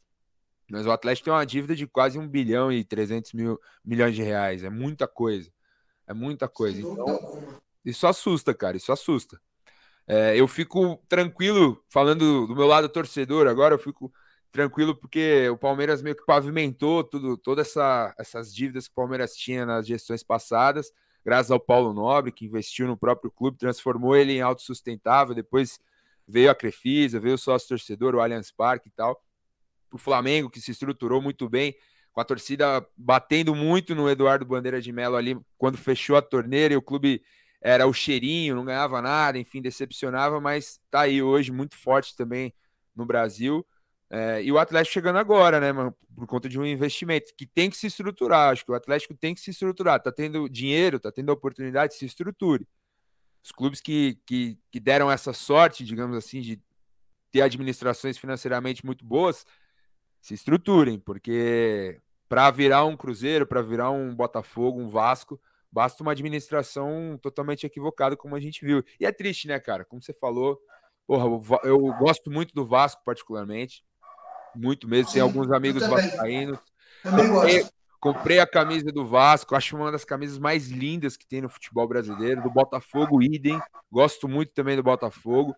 Mas o Atlético tem uma dívida de quase 1 bilhão e 300 mil milhões de reais. É muita coisa. É muita coisa. Então, isso assusta, cara. Isso assusta. É, eu fico tranquilo, falando do meu lado torcedor agora, eu fico tranquilo, porque o Palmeiras meio que pavimentou tudo, todas essa, essas dívidas que o Palmeiras tinha nas gestões passadas, graças ao Paulo Nobre, que investiu no próprio clube, transformou ele em autossustentável, depois veio a Crefisa, veio o sócio torcedor, o Allianz Parque e tal. O Flamengo, que se estruturou muito bem, com a torcida batendo muito no Eduardo Bandeira de Mello ali, quando fechou a torneira e o clube era o cheirinho, não ganhava nada, enfim, decepcionava, mas tá aí hoje muito forte também no Brasil. É, e o Atlético chegando agora, né, mano, por conta de um investimento que tem que se estruturar. Acho que o Atlético tem que se estruturar. Tá tendo dinheiro, tá tendo oportunidade, se estruture. Os clubes que, que, que deram essa sorte, digamos assim, de ter administrações financeiramente muito boas, se estruturem, porque para virar um Cruzeiro, para virar um Botafogo, um Vasco, basta uma administração totalmente equivocada, como a gente viu. E é triste, né, cara? Como você falou, porra, eu gosto muito do Vasco, particularmente muito mesmo. Sim, Tem alguns amigos vascaínos. Comprei, comprei, a camisa do Vasco, acho uma das camisas mais lindas que tem no futebol brasileiro. Do Botafogo, idem. Gosto muito também do Botafogo.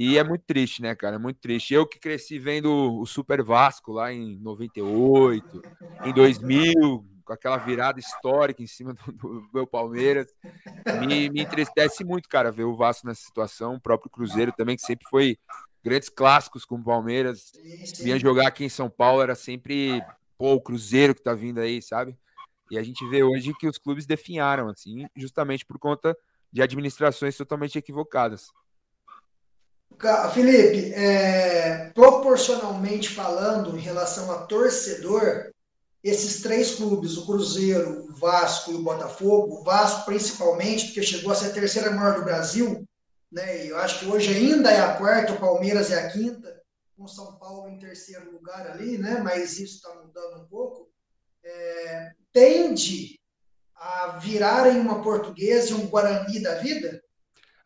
E é muito triste, né, cara? É muito triste. Eu que cresci vendo o Super Vasco lá em 98, em 2000, com aquela virada histórica em cima do, do meu Palmeiras. Me, me entristece muito, cara, ver o Vasco nessa situação. O próprio Cruzeiro também, que sempre foi grandes clássicos com o Palmeiras. Vinha jogar aqui em São Paulo, era sempre pô, o Cruzeiro que tá vindo aí, sabe? E a gente vê hoje que os clubes definharam, assim, justamente por conta de administrações totalmente equivocadas. Felipe, é, proporcionalmente falando, em relação a torcedor, esses três clubes, o Cruzeiro, o Vasco e o Botafogo, o Vasco principalmente, porque chegou a ser a terceira maior do Brasil, né? Eu acho que hoje ainda é a quarta, o Palmeiras é a quinta, com São Paulo em terceiro lugar ali, né? Mas isso está mudando um pouco. É, tende a virarem uma portuguesa e um Guarani da vida.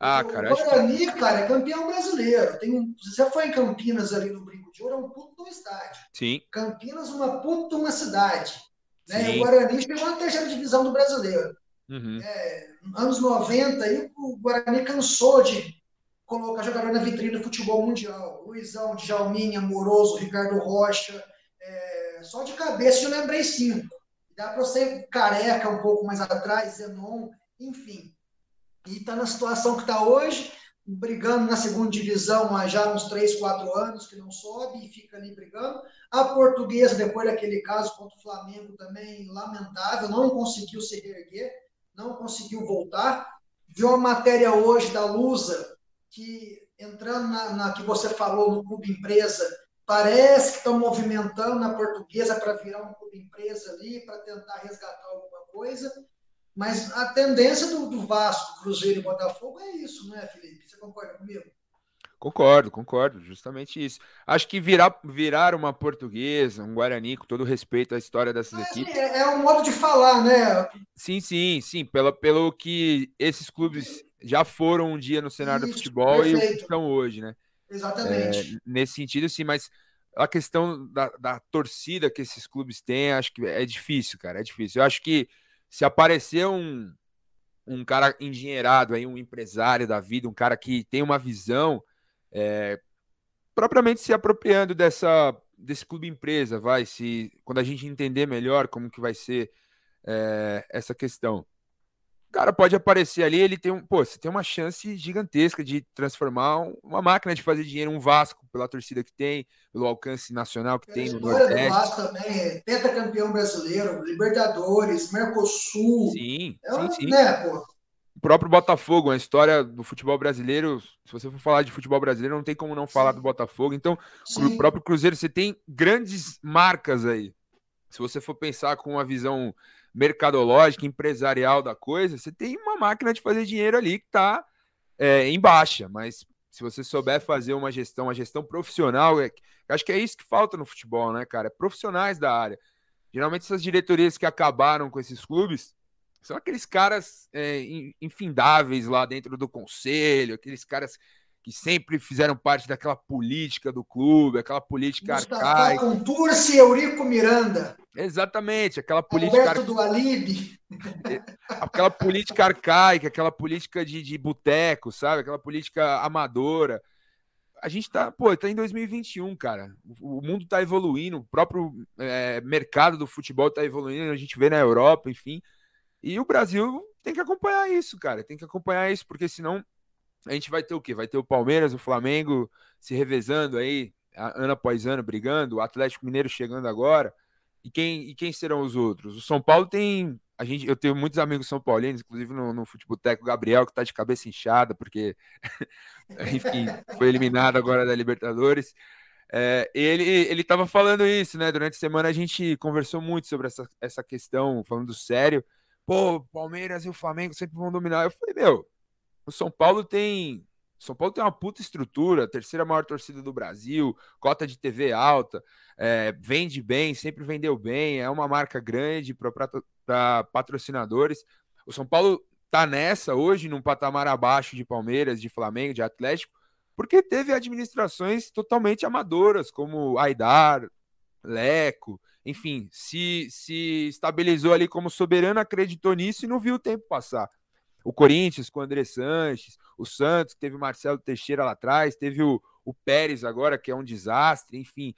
Ah, cara, o Guarani, que... cara, é campeão brasileiro. Tem um, você foi em Campinas ali no Brinco de Ouro, é um puto estádio. Sim. Campinas, uma puta uma cidade. Né? O Guarani chegou na terceira divisão do brasileiro. Uhum. É, anos 90, aí, o Guarani cansou de colocar jogador na vitrine do futebol mundial. Luizão, Djalminha, Moroso, Ricardo Rocha. É, só de cabeça eu lembrei cinco. Dá para você careca um pouco mais atrás, Zenon, enfim. E está na situação que está hoje, brigando na segunda divisão há já uns 3, 4 anos, que não sobe e fica ali brigando. A portuguesa, depois daquele caso contra o Flamengo, também lamentável, não conseguiu se reerguer não conseguiu voltar. Viu uma matéria hoje da Lusa, que entrando na, na que você falou no clube empresa, parece que estão movimentando na portuguesa para virar um clube empresa ali, para tentar resgatar alguma coisa. Mas a tendência do, do Vasco, Cruzeiro e Botafogo é isso, não é, Felipe? Você concorda comigo? Concordo, concordo, justamente isso. Acho que virar, virar uma portuguesa, um Guarani, com todo respeito à história dessas Mas, equipes. É, é, um modo de falar, né? Sim, sim, sim. Pelo, pelo que esses clubes já foram um dia no cenário isso, do futebol perfeito. e estão hoje, né? Exatamente. É, nesse sentido, sim, mas a questão da, da torcida que esses clubes têm, acho que é difícil, cara. É difícil. Eu acho que se aparecer um, um cara endinheirado aí, um empresário da vida, um cara que tem uma visão é, propriamente se apropriando dessa desse clube empresa, vai se quando a gente entender melhor como que vai ser é, essa questão. Cara pode aparecer ali, ele tem um, pô, você tem uma chance gigantesca de transformar uma máquina de fazer dinheiro, um Vasco pela torcida que tem, pelo alcance nacional que tem no Nordeste. Do Vasco também, é pentacampeão brasileiro, Libertadores, Mercosul. Sim, é sim, sim. Né, pô? o próprio Botafogo, a história do futebol brasileiro, se você for falar de futebol brasileiro, não tem como não falar do Botafogo. Então, Sim. o próprio Cruzeiro, você tem grandes marcas aí. Se você for pensar com uma visão mercadológica, empresarial da coisa, você tem uma máquina de fazer dinheiro ali que está é, em baixa, mas se você souber fazer uma gestão, uma gestão profissional, é, acho que é isso que falta no futebol, né, cara? É profissionais da área. Geralmente essas diretorias que acabaram com esses clubes, são aqueles caras é, infindáveis lá dentro do conselho, aqueles caras que sempre fizeram parte daquela política do clube, aquela política arcaica. Contursi e Eurico Miranda. Exatamente, aquela política. Alberto do Alibe. Aquela política arcaica, aquela política de, de boteco, sabe? Aquela política amadora. A gente tá, pô, tá em 2021, cara. O, o mundo tá evoluindo, o próprio é, mercado do futebol tá evoluindo, a gente vê na Europa, enfim. E o Brasil tem que acompanhar isso, cara. Tem que acompanhar isso, porque senão a gente vai ter o quê? Vai ter o Palmeiras, o Flamengo se revezando aí, ano após ano, brigando, o Atlético Mineiro chegando agora. E quem, e quem serão os outros? O São Paulo tem. A gente, eu tenho muitos amigos são paulinos, inclusive no, no futebol técnico, Gabriel, que tá de cabeça inchada, porque, enfim, foi eliminado agora da Libertadores. É, ele ele estava falando isso, né? Durante a semana a gente conversou muito sobre essa, essa questão, falando sério pô, Palmeiras e o Flamengo sempre vão dominar. Eu falei, meu, o São Paulo tem. São Paulo tem uma puta estrutura, terceira maior torcida do Brasil, cota de TV alta, é, vende bem, sempre vendeu bem, é uma marca grande para patrocinadores. O São Paulo tá nessa hoje, num patamar abaixo de Palmeiras, de Flamengo, de Atlético, porque teve administrações totalmente amadoras, como Aidar, Leco, enfim, se, se estabilizou ali como soberano, acreditou nisso e não viu o tempo passar. O Corinthians com o André Sanches, o Santos, que teve o Marcelo Teixeira lá atrás, teve o, o Pérez agora, que é um desastre, enfim.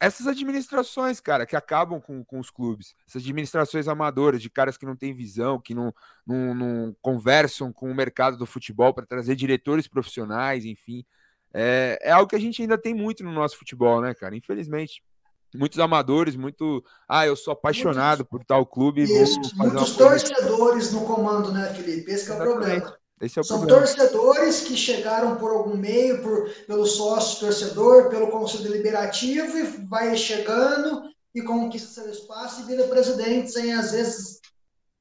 Essas administrações, cara, que acabam com, com os clubes, essas administrações amadoras, de caras que não têm visão, que não, não, não conversam com o mercado do futebol para trazer diretores profissionais, enfim. É, é algo que a gente ainda tem muito no nosso futebol, né, cara? Infelizmente muitos amadores, muito. Ah, eu sou apaixonado por tal clube. Isso, muitos torcedores no comando, né, Felipe? Esse é o problema. Esse é o São problema. torcedores que chegaram por algum meio, por, pelo sócio torcedor, pelo conselho deliberativo, e vai chegando e conquista seu espaço e vira presidente, sem às vezes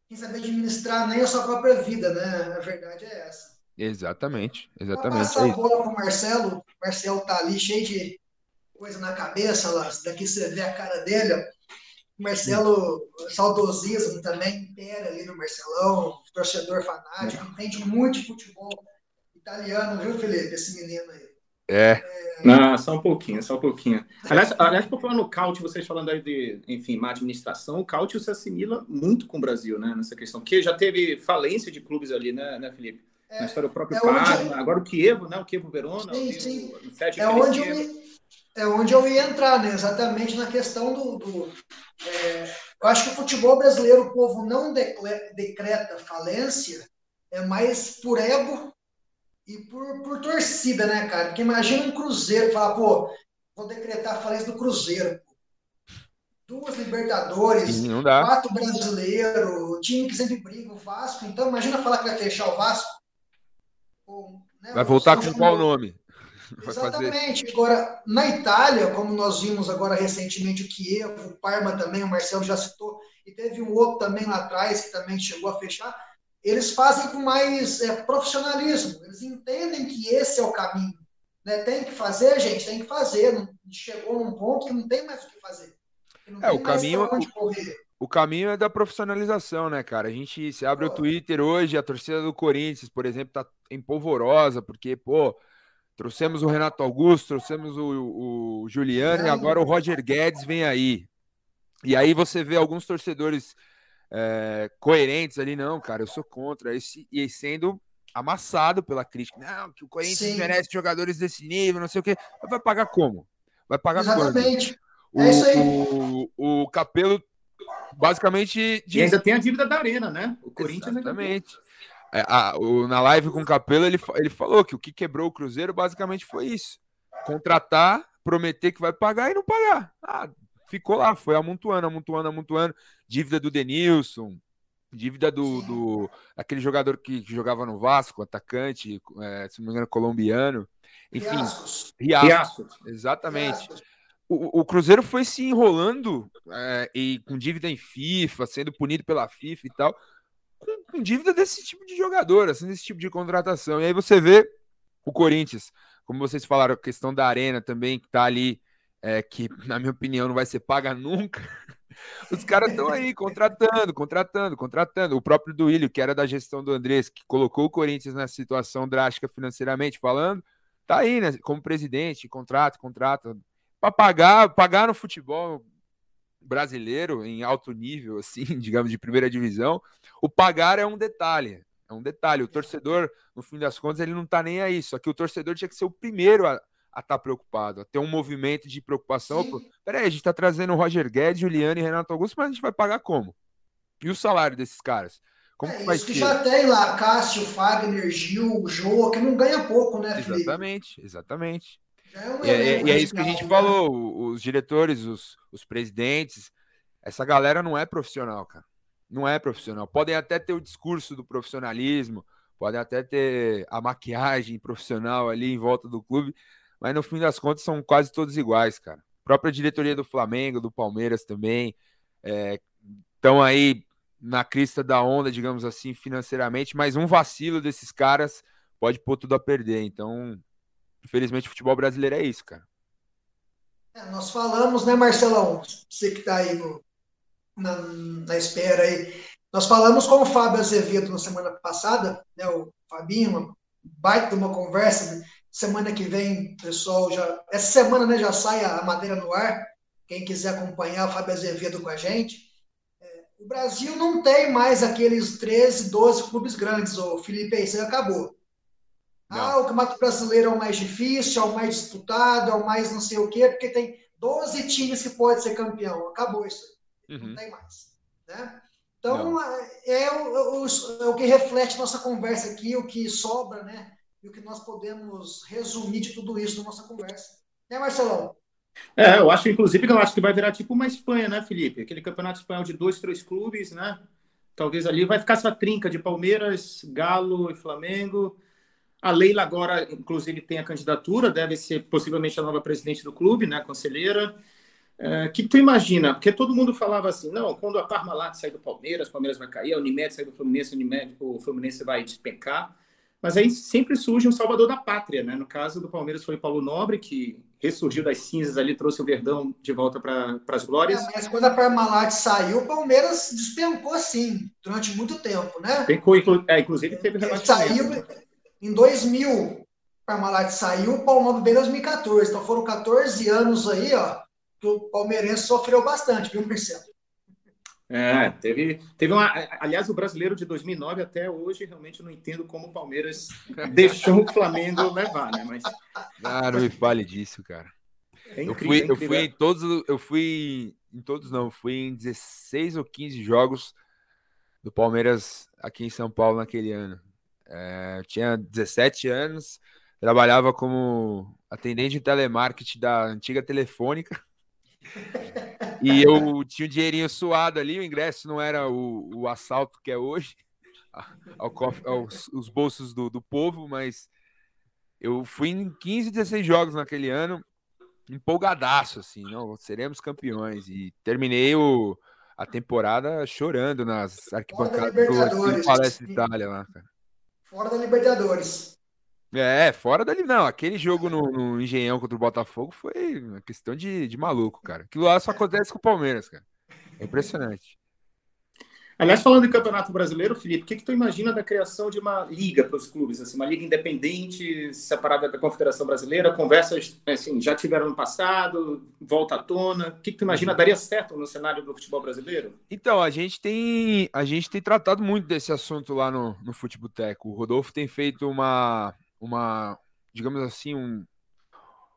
quem saber administrar nem a sua própria vida, né? A verdade é essa. Exatamente, exatamente. Passar a bola para o Marcelo, o Marcelo tá ali cheio de coisa na cabeça, lá, daqui você vê a cara dele. O Marcelo, saudosismo também, impera ali no Marcelão, torcedor fanático, entende muito de futebol italiano, viu, Felipe? Esse menino aí. É. é... Não, só um pouquinho, só um pouquinho. Aliás, aliás por falar no Caute, vocês falando aí de, enfim, má administração, o Caute se assimila muito com o Brasil, né, nessa questão, porque já teve falência de clubes ali, né, né Felipe? É, Na história do próprio é Parma, onde... agora o Kievo, né, o Kievo Verona, sim, o, sim. O, o é onde eu, é onde eu ia entrar, né? exatamente na questão do. do é, eu acho que o futebol brasileiro, o povo não decreta falência, é mais por ego e por, por torcida, né, cara? Porque imagina um Cruzeiro falar, pô, vou decretar a falência do Cruzeiro. Duas Libertadores, quatro brasileiros, time que sempre briga, o Vasco. Então, imagina falar que vai fechar o Vasco. Pô, né, vai voltar com qual nome? Exatamente. Fazer... Agora, na Itália, como nós vimos agora recentemente o Kiev, o Parma também, o Marcelo já citou, e teve um outro também lá atrás que também chegou a fechar. eles fazem com mais é, profissionalismo. Eles entendem que esse é o caminho. Né? Tem que fazer, gente, tem que fazer. Não, chegou num ponto que não tem mais o que fazer. é, o caminho, o, caminho é da profissionalização, né, cara? A gente se abre o Twitter hoje, a torcida do Corinthians, por exemplo, tá empolvorosa, porque, pô, trouxemos o Renato Augusto, trouxemos o, o Juliano e agora o Roger Guedes vem aí. E aí você vê alguns torcedores é, coerentes ali, não, cara, eu sou contra. Esse, e sendo amassado pela crítica. Não, que o Corinthians Sim. merece jogadores desse nível, não sei o quê. Vai pagar como? Vai pagar Exatamente. Quando? É isso aí. O, o Capelo basicamente. Diz... E ainda tem a dívida da Arena, né? O Corinthians Exatamente. É, a, o, na live com o Capelo, ele, ele falou que o que quebrou o Cruzeiro basicamente foi isso: contratar, prometer que vai pagar e não pagar. Ah, ficou lá, foi amontoando, amontoando, amontoando. Dívida do Denilson, dívida do, do aquele jogador que, que, jogava no Vasco, atacante, é, se não me engano, colombiano. Enfim, Riascos. Riascos. Exatamente. Riascos. O, o, Cruzeiro foi se enrolando é, e com dívida em FIFA, sendo punido pela FIFA e tal, com, com, dívida desse tipo de jogador, assim, desse tipo de contratação. E aí você vê o Corinthians, como vocês falaram, a questão da arena também, que tá ali é, que, na minha opinião, não vai ser paga nunca. Os caras estão aí contratando, contratando, contratando. O próprio Duílio, que era da gestão do Andrés, que colocou o Corinthians nessa situação drástica financeiramente falando, tá aí, né? Como presidente, contrato, contrato. Para pagar, pagar no futebol brasileiro em alto nível, assim, digamos, de primeira divisão, o pagar é um detalhe. É um detalhe. O torcedor, no fim das contas, ele não tá nem aí. Só que o torcedor tinha que ser o primeiro a estar tá preocupado, a ter um movimento de preocupação. Peraí, a gente está trazendo o Roger Guedes, Juliano e Renato Augusto, mas a gente vai pagar como? E o salário desses caras? Como é, que vai isso que já tem lá, Cássio, Fagner, Gil, Jô, que não ganha pouco, né, Felipe? Exatamente, exatamente. É e, é, e é isso que a gente né? falou, os diretores, os, os presidentes, essa galera não é profissional, cara. Não é profissional. Podem até ter o discurso do profissionalismo, podem até ter a maquiagem profissional ali em volta do clube, mas no fim das contas são quase todos iguais, cara. A própria diretoria do Flamengo, do Palmeiras também, estão é, aí na crista da onda, digamos assim, financeiramente, mas um vacilo desses caras pode pôr tudo a perder. Então, infelizmente, o futebol brasileiro é isso, cara. É, nós falamos, né, Marcelão? Você que está aí no, na, na, espera aí. Nós falamos com o Fábio Azevedo na semana passada, né, o Fabinho, uma baita uma conversa, né? Semana que vem, pessoal, já. Essa semana né, já sai a madeira no ar. Quem quiser acompanhar o Fábio Azevedo com a gente. É, o Brasil não tem mais aqueles 13, 12 clubes grandes, o Felipe, isso acabou. Não. Ah, o Campeonato Brasileiro é o mais difícil, é o mais disputado, é o mais não sei o quê, porque tem 12 times que pode ser campeão. Acabou isso aí. Uhum. Não tem mais. Né? Então, é, é, o, é o que reflete nossa conversa aqui, o que sobra, né? e o que nós podemos resumir de tudo isso na nossa conversa. Né, Marcelão? É, eu acho, inclusive, que eu acho que vai virar tipo uma Espanha, né, Felipe? Aquele campeonato espanhol de dois, três clubes, né? Talvez ali vai ficar essa trinca de Palmeiras, Galo e Flamengo. A Leila agora, inclusive, tem a candidatura, deve ser possivelmente a nova presidente do clube, né, conselheira. O é, que tu imagina? Porque todo mundo falava assim, não, quando a Parmalat sair do Palmeiras, o Palmeiras vai cair, a Unimed sair do Fluminense, Unimed, o Fluminense vai despencar. Mas aí sempre surge um salvador da pátria, né? No caso do Palmeiras foi o Paulo Nobre, que ressurgiu das cinzas ali, trouxe o Verdão de volta para as glórias. É, mas quando a Parmalat saiu, o Palmeiras despencou assim, durante muito tempo, né? Despencou, inclu é, inclusive teve Saiu em 2000, Parmalat saiu, o Paulo Nobre veio em 2014. Então foram 14 anos aí, ó, que o palmeirense sofreu bastante, viu, Marcelo? É, teve, teve uma. Aliás, o brasileiro de 2009 até hoje, realmente não entendo como o Palmeiras deixou o Flamengo levar, né? Mas. Ah, não me fale disso, cara. É incrível, eu, fui, é eu fui em todos. Eu fui em todos, não, fui em 16 ou 15 jogos do Palmeiras aqui em São Paulo naquele ano. É, eu tinha 17 anos, trabalhava como atendente de telemarketing da antiga Telefônica. E eu tinha um dinheirinho suado ali, o ingresso não era o, o assalto que é hoje, ao, aos, os bolsos do, do povo, mas eu fui em 15, 16 jogos naquele ano, empolgadaço, assim, não, seremos campeões. E terminei o, a temporada chorando nas arquibancadas do Palestra Itália lá, cara. Fora da Libertadores. É, fora dali, não. Aquele jogo no, no, Engenhão contra o Botafogo foi uma questão de, de maluco, cara. Aquilo lá só acontece com o Palmeiras, cara. É impressionante. Aliás, falando em Campeonato Brasileiro, Felipe, o que, que tu imagina da criação de uma liga para os clubes? Assim, uma liga independente, separada da Confederação Brasileira? Conversas assim, já tiveram no passado, volta à tona. O que, que tu imagina daria certo no cenário do futebol brasileiro? Então, a gente tem, a gente tem tratado muito desse assunto lá no, no Futeboteco. O Rodolfo tem feito uma, uma digamos assim, um,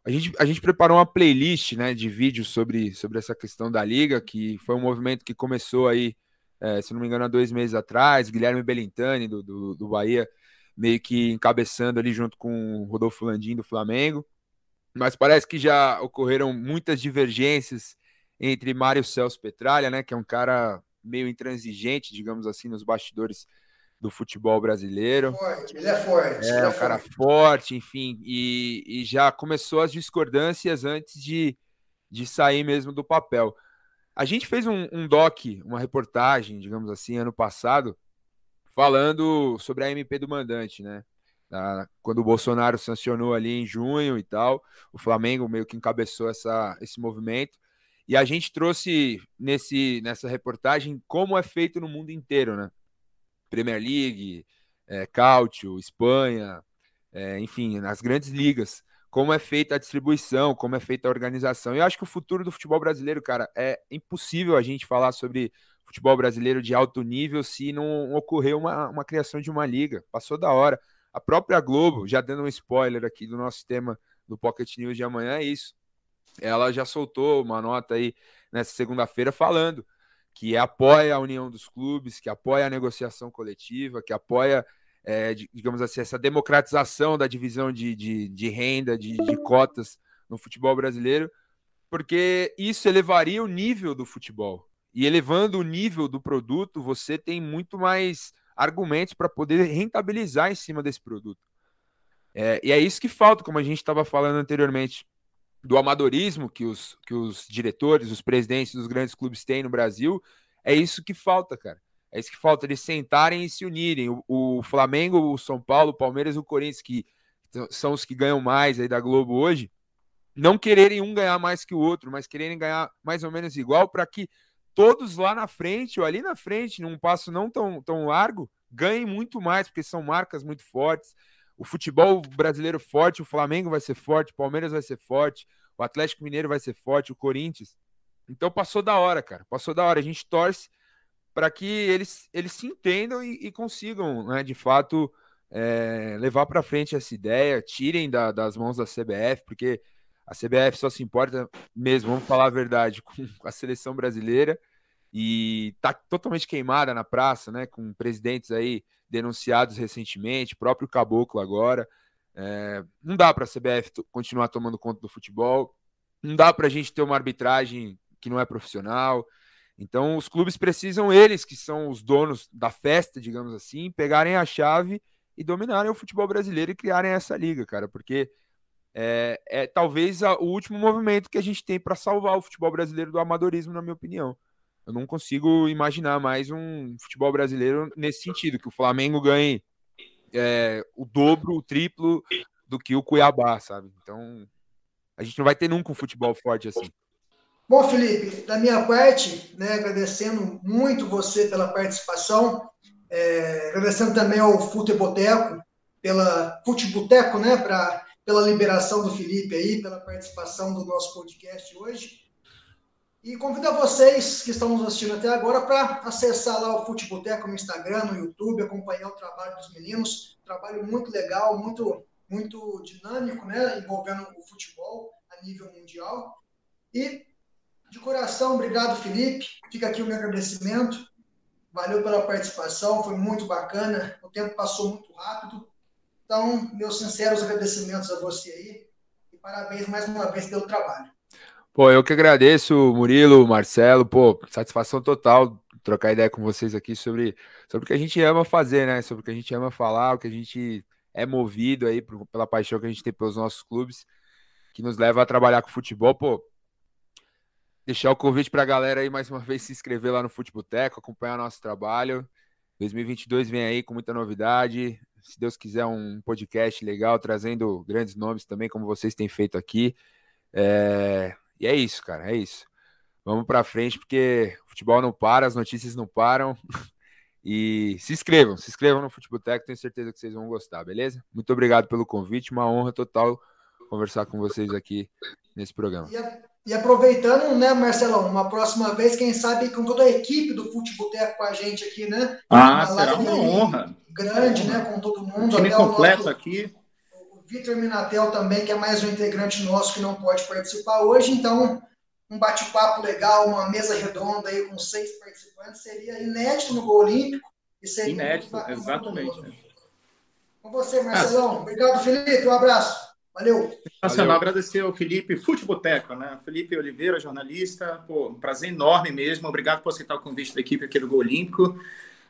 a gente, a gente preparou uma playlist né, de vídeos sobre, sobre essa questão da liga, que foi um movimento que começou aí é, se não me engano, há dois meses atrás, Guilherme Belintani, do, do, do, Bahia, meio que encabeçando ali junto com o Rodolfo Landim, do Flamengo. Mas parece que já ocorreram muitas divergências entre Mário Celso Petralha, né, que é um cara meio intransigente, digamos assim, nos bastidores do futebol brasileiro. Forte, ele é forte. É, é um cara forte, forte enfim, e, e já começou as discordâncias antes de, de sair mesmo do papel. A gente fez um, um doc, uma reportagem, digamos assim, ano passado, falando sobre a MP do mandante, né? quando o Bolsonaro sancionou ali em junho e tal, o Flamengo meio que encabeçou essa, esse movimento. E a gente trouxe nesse, nessa reportagem como é feito no mundo inteiro, né? Premier League, é, Espanha, é, enfim, nas grandes ligas como é feita a distribuição, como é feita a organização. Eu acho que o futuro do futebol brasileiro, cara, é impossível a gente falar sobre futebol brasileiro de alto nível se não ocorrer uma, uma criação de uma liga. Passou da hora. A própria Globo, já dando um spoiler aqui do nosso tema do Pocket News de amanhã, é isso. Ela já soltou uma nota aí nessa segunda-feira falando que apoia a união dos clubes, que apoia a negociação coletiva, que apoia é, digamos assim, essa democratização da divisão de, de, de renda, de, de cotas no futebol brasileiro, porque isso elevaria o nível do futebol. E elevando o nível do produto, você tem muito mais argumentos para poder rentabilizar em cima desse produto. É, e é isso que falta, como a gente estava falando anteriormente, do amadorismo que os, que os diretores, os presidentes dos grandes clubes têm no Brasil. É isso que falta, cara. É isso que falta, eles sentarem e se unirem. O, o Flamengo, o São Paulo, o Palmeiras e o Corinthians, que são os que ganham mais aí da Globo hoje, não quererem um ganhar mais que o outro, mas quererem ganhar mais ou menos igual para que todos lá na frente ou ali na frente, num passo não tão, tão largo, ganhem muito mais, porque são marcas muito fortes. O futebol brasileiro forte, o Flamengo vai ser forte, o Palmeiras vai ser forte, o Atlético Mineiro vai ser forte, o Corinthians. Então passou da hora, cara. Passou da hora. A gente torce para que eles, eles se entendam e, e consigam, né, de fato, é, levar para frente essa ideia, tirem da, das mãos da CBF, porque a CBF só se importa mesmo, vamos falar a verdade, com a seleção brasileira e tá totalmente queimada na praça, né, com presidentes aí denunciados recentemente, próprio Caboclo agora. É, não dá para a CBF continuar tomando conta do futebol, não dá para a gente ter uma arbitragem que não é profissional. Então, os clubes precisam, eles que são os donos da festa, digamos assim, pegarem a chave e dominarem o futebol brasileiro e criarem essa liga, cara, porque é, é talvez a, o último movimento que a gente tem para salvar o futebol brasileiro do amadorismo, na minha opinião. Eu não consigo imaginar mais um futebol brasileiro nesse sentido, que o Flamengo ganhe é, o dobro, o triplo do que o Cuiabá, sabe? Então, a gente não vai ter nunca um futebol forte assim. Bom, Felipe, da minha parte, né, agradecendo muito você pela participação, é, agradecendo também ao Futeboteco, pela Futeboteco, né, pra, pela liberação do Felipe aí, pela participação do nosso podcast hoje. E convido vocês que estão nos assistindo até agora para acessar lá o Futeboteco no Instagram, no YouTube, acompanhar o trabalho dos meninos. Trabalho muito legal, muito, muito dinâmico, né, envolvendo o futebol a nível mundial. E de coração, obrigado, Felipe. Fica aqui o meu agradecimento. Valeu pela participação, foi muito bacana. O tempo passou muito rápido. Então, meus sinceros agradecimentos a você aí. E parabéns mais uma vez pelo trabalho. Pô, eu que agradeço, Murilo, Marcelo. Pô, satisfação total trocar ideia com vocês aqui sobre, sobre o que a gente ama fazer, né? Sobre o que a gente ama falar, o que a gente é movido aí pela paixão que a gente tem pelos nossos clubes, que nos leva a trabalhar com futebol. Pô, deixar o convite para a galera aí mais uma vez se inscrever lá no Futeboteco, acompanhar nosso trabalho. 2022 vem aí com muita novidade. Se Deus quiser, um podcast legal, trazendo grandes nomes também, como vocês têm feito aqui. É... E é isso, cara, é isso. Vamos para frente, porque o futebol não para, as notícias não param. E se inscrevam, se inscrevam no Futeboteco, tenho certeza que vocês vão gostar, beleza? Muito obrigado pelo convite, uma honra total conversar com vocês aqui nesse programa. E, aproveitando, né, Marcelão, uma próxima vez, quem sabe com toda a equipe do Futeboteco com a gente aqui, né? Ah, uma será uma honra. Grande, né, com todo mundo. time completo nosso, aqui. O Vitor Minatel também, que é mais um integrante nosso que não pode participar hoje, então um bate-papo legal, uma mesa redonda aí com seis participantes, seria inédito no Gol Olímpico. E seria inédito, exatamente. Com você, Marcelão. Ah. Obrigado, Felipe. Um abraço. Valeu. Nacional, agradecer ao Felipe Futeboteco, né? Felipe Oliveira, jornalista. Pô, um prazer enorme mesmo. Obrigado por aceitar o convite da equipe aqui do Gol Olímpico.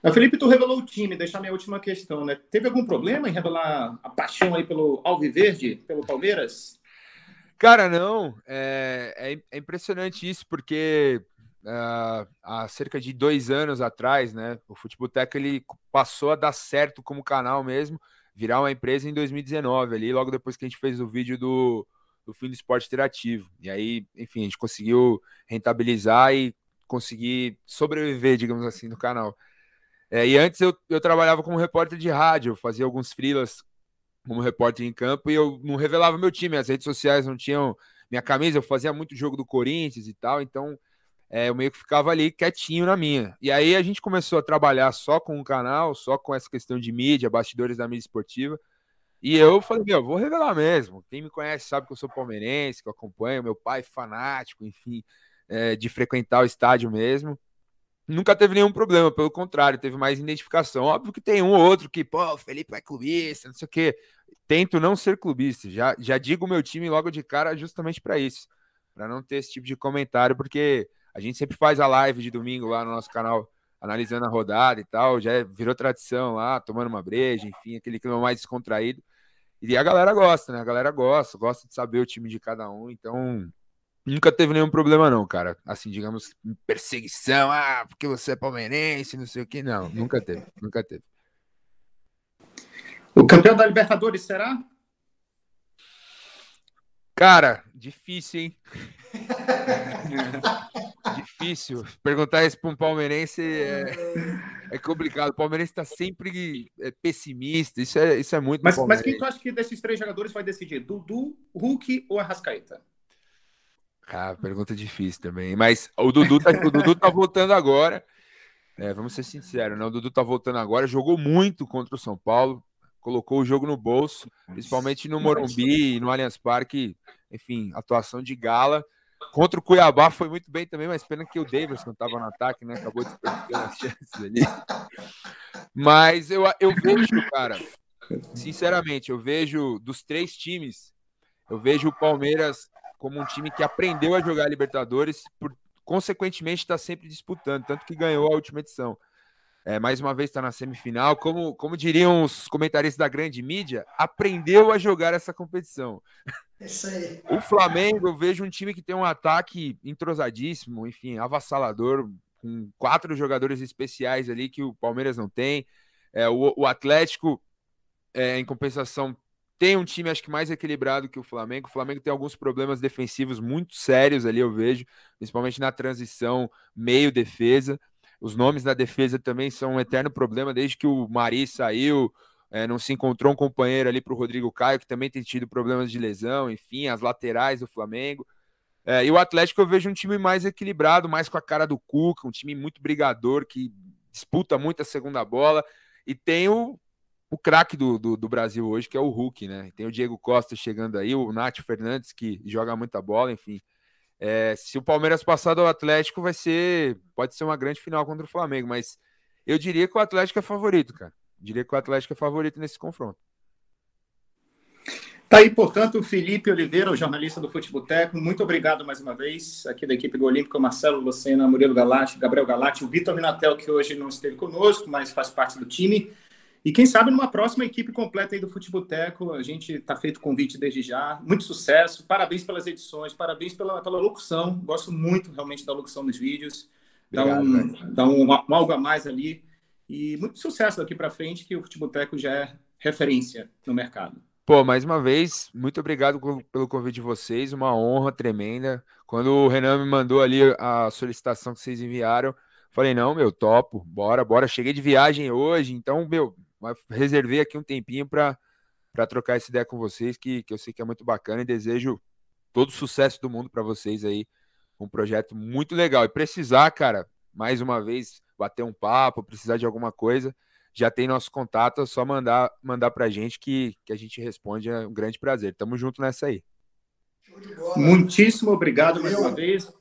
Ah, Felipe, tu revelou o time, deixar minha última questão, né? Teve algum problema em revelar a paixão aí pelo Alviverde, pelo Palmeiras? Cara, não. É, é, é impressionante isso, porque uh, há cerca de dois anos atrás, né, o Futeboteca ele passou a dar certo como canal mesmo, virar uma empresa em 2019, ali, logo depois que a gente fez o vídeo do, do fim do esporte interativo. E aí, enfim, a gente conseguiu rentabilizar e conseguir sobreviver, digamos assim, no canal. É, e antes eu, eu trabalhava como repórter de rádio, fazia alguns freelas como repórter em campo e eu não revelava meu time, as redes sociais não tinham minha camisa, eu fazia muito jogo do Corinthians e tal, então é, eu meio que ficava ali quietinho na minha. E aí a gente começou a trabalhar só com o canal, só com essa questão de mídia, bastidores da mídia esportiva. E eu falei, meu, vou revelar mesmo. Quem me conhece sabe que eu sou palmeirense, que eu acompanho, meu pai fanático, enfim, é, de frequentar o estádio mesmo nunca teve nenhum problema, pelo contrário, teve mais identificação. Óbvio que tem um ou outro que, pô, o Felipe é clubista, não sei o quê. Tento não ser clubista, já, já digo o meu time logo de cara justamente para isso, para não ter esse tipo de comentário, porque a gente sempre faz a live de domingo lá no nosso canal, analisando a rodada e tal, já virou tradição lá, tomando uma breja, enfim, aquele clima mais descontraído. E a galera gosta, né? A galera gosta, gosta de saber o time de cada um, então Nunca teve nenhum problema, não, cara. Assim, digamos, perseguição, ah, porque você é palmeirense, não sei o que. Não, nunca teve, nunca teve. O campeão da Libertadores será? Cara, difícil, hein? difícil. Perguntar isso para um palmeirense é, é, complicado. O palmeirense está sempre é, pessimista. Isso é, isso é muito. Mas, mas quem tu acha que desses três jogadores vai decidir? Dudu, Hulk ou Arrascaeta? Pergunta difícil também. Mas o Dudu tá, o Dudu tá voltando agora. É, vamos ser sinceros, né? O Dudu tá voltando agora, jogou muito contra o São Paulo, colocou o jogo no bolso, principalmente no Morumbi e no Allianz Parque. Enfim, atuação de gala. Contra o Cuiabá foi muito bem também, mas pena que o Davidson estava no ataque, né? Acabou desperdiçando as chances ali. Mas eu, eu vejo, cara, sinceramente, eu vejo dos três times, eu vejo o Palmeiras como um time que aprendeu a jogar Libertadores, por consequentemente está sempre disputando, tanto que ganhou a última edição. É, mais uma vez está na semifinal, como, como diriam os comentaristas da grande mídia, aprendeu a jogar essa competição. Isso aí. O Flamengo, eu vejo um time que tem um ataque entrosadíssimo, enfim, avassalador, com quatro jogadores especiais ali que o Palmeiras não tem. É, o, o Atlético, é, em compensação, tem um time, acho que mais equilibrado que o Flamengo. O Flamengo tem alguns problemas defensivos muito sérios ali, eu vejo, principalmente na transição meio-defesa. Os nomes da defesa também são um eterno problema, desde que o Mari saiu, é, não se encontrou um companheiro ali para o Rodrigo Caio, que também tem tido problemas de lesão, enfim, as laterais do Flamengo. É, e o Atlético eu vejo um time mais equilibrado, mais com a cara do Cuca, um time muito brigador, que disputa muito a segunda bola. E tem o, o craque do, do, do, Brasil hoje, que é o Hulk, né? Tem o Diego Costa chegando aí, o Nath Fernandes, que joga muita bola, enfim. É, se o Palmeiras passar do Atlético, vai ser. Pode ser uma grande final contra o Flamengo, mas eu diria que o Atlético é favorito, cara. Diria que o Atlético é favorito nesse confronto. Tá aí, portanto, o Felipe Oliveira, o jornalista do Futeboteco. Muito obrigado mais uma vez, aqui da equipe do Olímpico, Marcelo Lucena, Murilo Galati, Gabriel Galati, o Vitor Minatel, que hoje não esteve conosco, mas faz parte do time. E quem sabe numa próxima equipe completa aí do Futeboteco, a gente está feito convite desde já. Muito sucesso, parabéns pelas edições, parabéns pela, pela locução. Gosto muito realmente da locução dos vídeos. Dá, um, dá um, um, algo a mais ali. E muito sucesso daqui para frente, que o Futeboteco já é referência no mercado. Pô, mais uma vez, muito obrigado pelo convite de vocês, uma honra tremenda. Quando o Renan me mandou ali a solicitação que vocês enviaram, falei, não, meu, topo, bora, bora. Cheguei de viagem hoje, então, meu, reservei aqui um tempinho para trocar essa ideia com vocês, que, que eu sei que é muito bacana e desejo todo o sucesso do mundo para vocês aí. Um projeto muito legal. E precisar, cara, mais uma vez, bater um papo, precisar de alguma coisa, já tem nosso contato, é só mandar, mandar pra gente que, que a gente responde. É um grande prazer. Tamo junto nessa aí. Muitíssimo obrigado mais uma vez.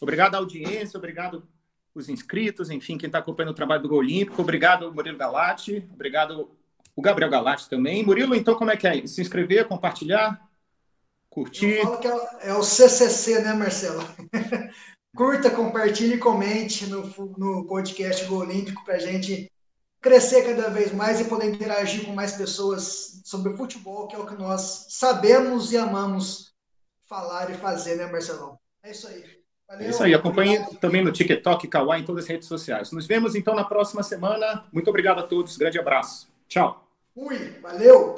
Obrigado à audiência, obrigado os inscritos, enfim, quem está acompanhando o trabalho do Gol Olímpico. Obrigado, Murilo Galati. Obrigado, o Gabriel Galati também. Murilo, então, como é que é? Se inscrever, compartilhar, curtir? Eu falo que é, é o CCC, né, Marcelo? Curta, compartilhe e comente no, no podcast Gol Olímpico para a gente crescer cada vez mais e poder interagir com mais pessoas sobre o futebol, que é o que nós sabemos e amamos falar e fazer, né, Marcelão? É isso aí. Valeu, é isso aí. Acompanhe também no TikTok, Kawaii, em todas as redes sociais. Nos vemos então na próxima semana. Muito obrigado a todos. Grande abraço. Tchau. Fui. Valeu.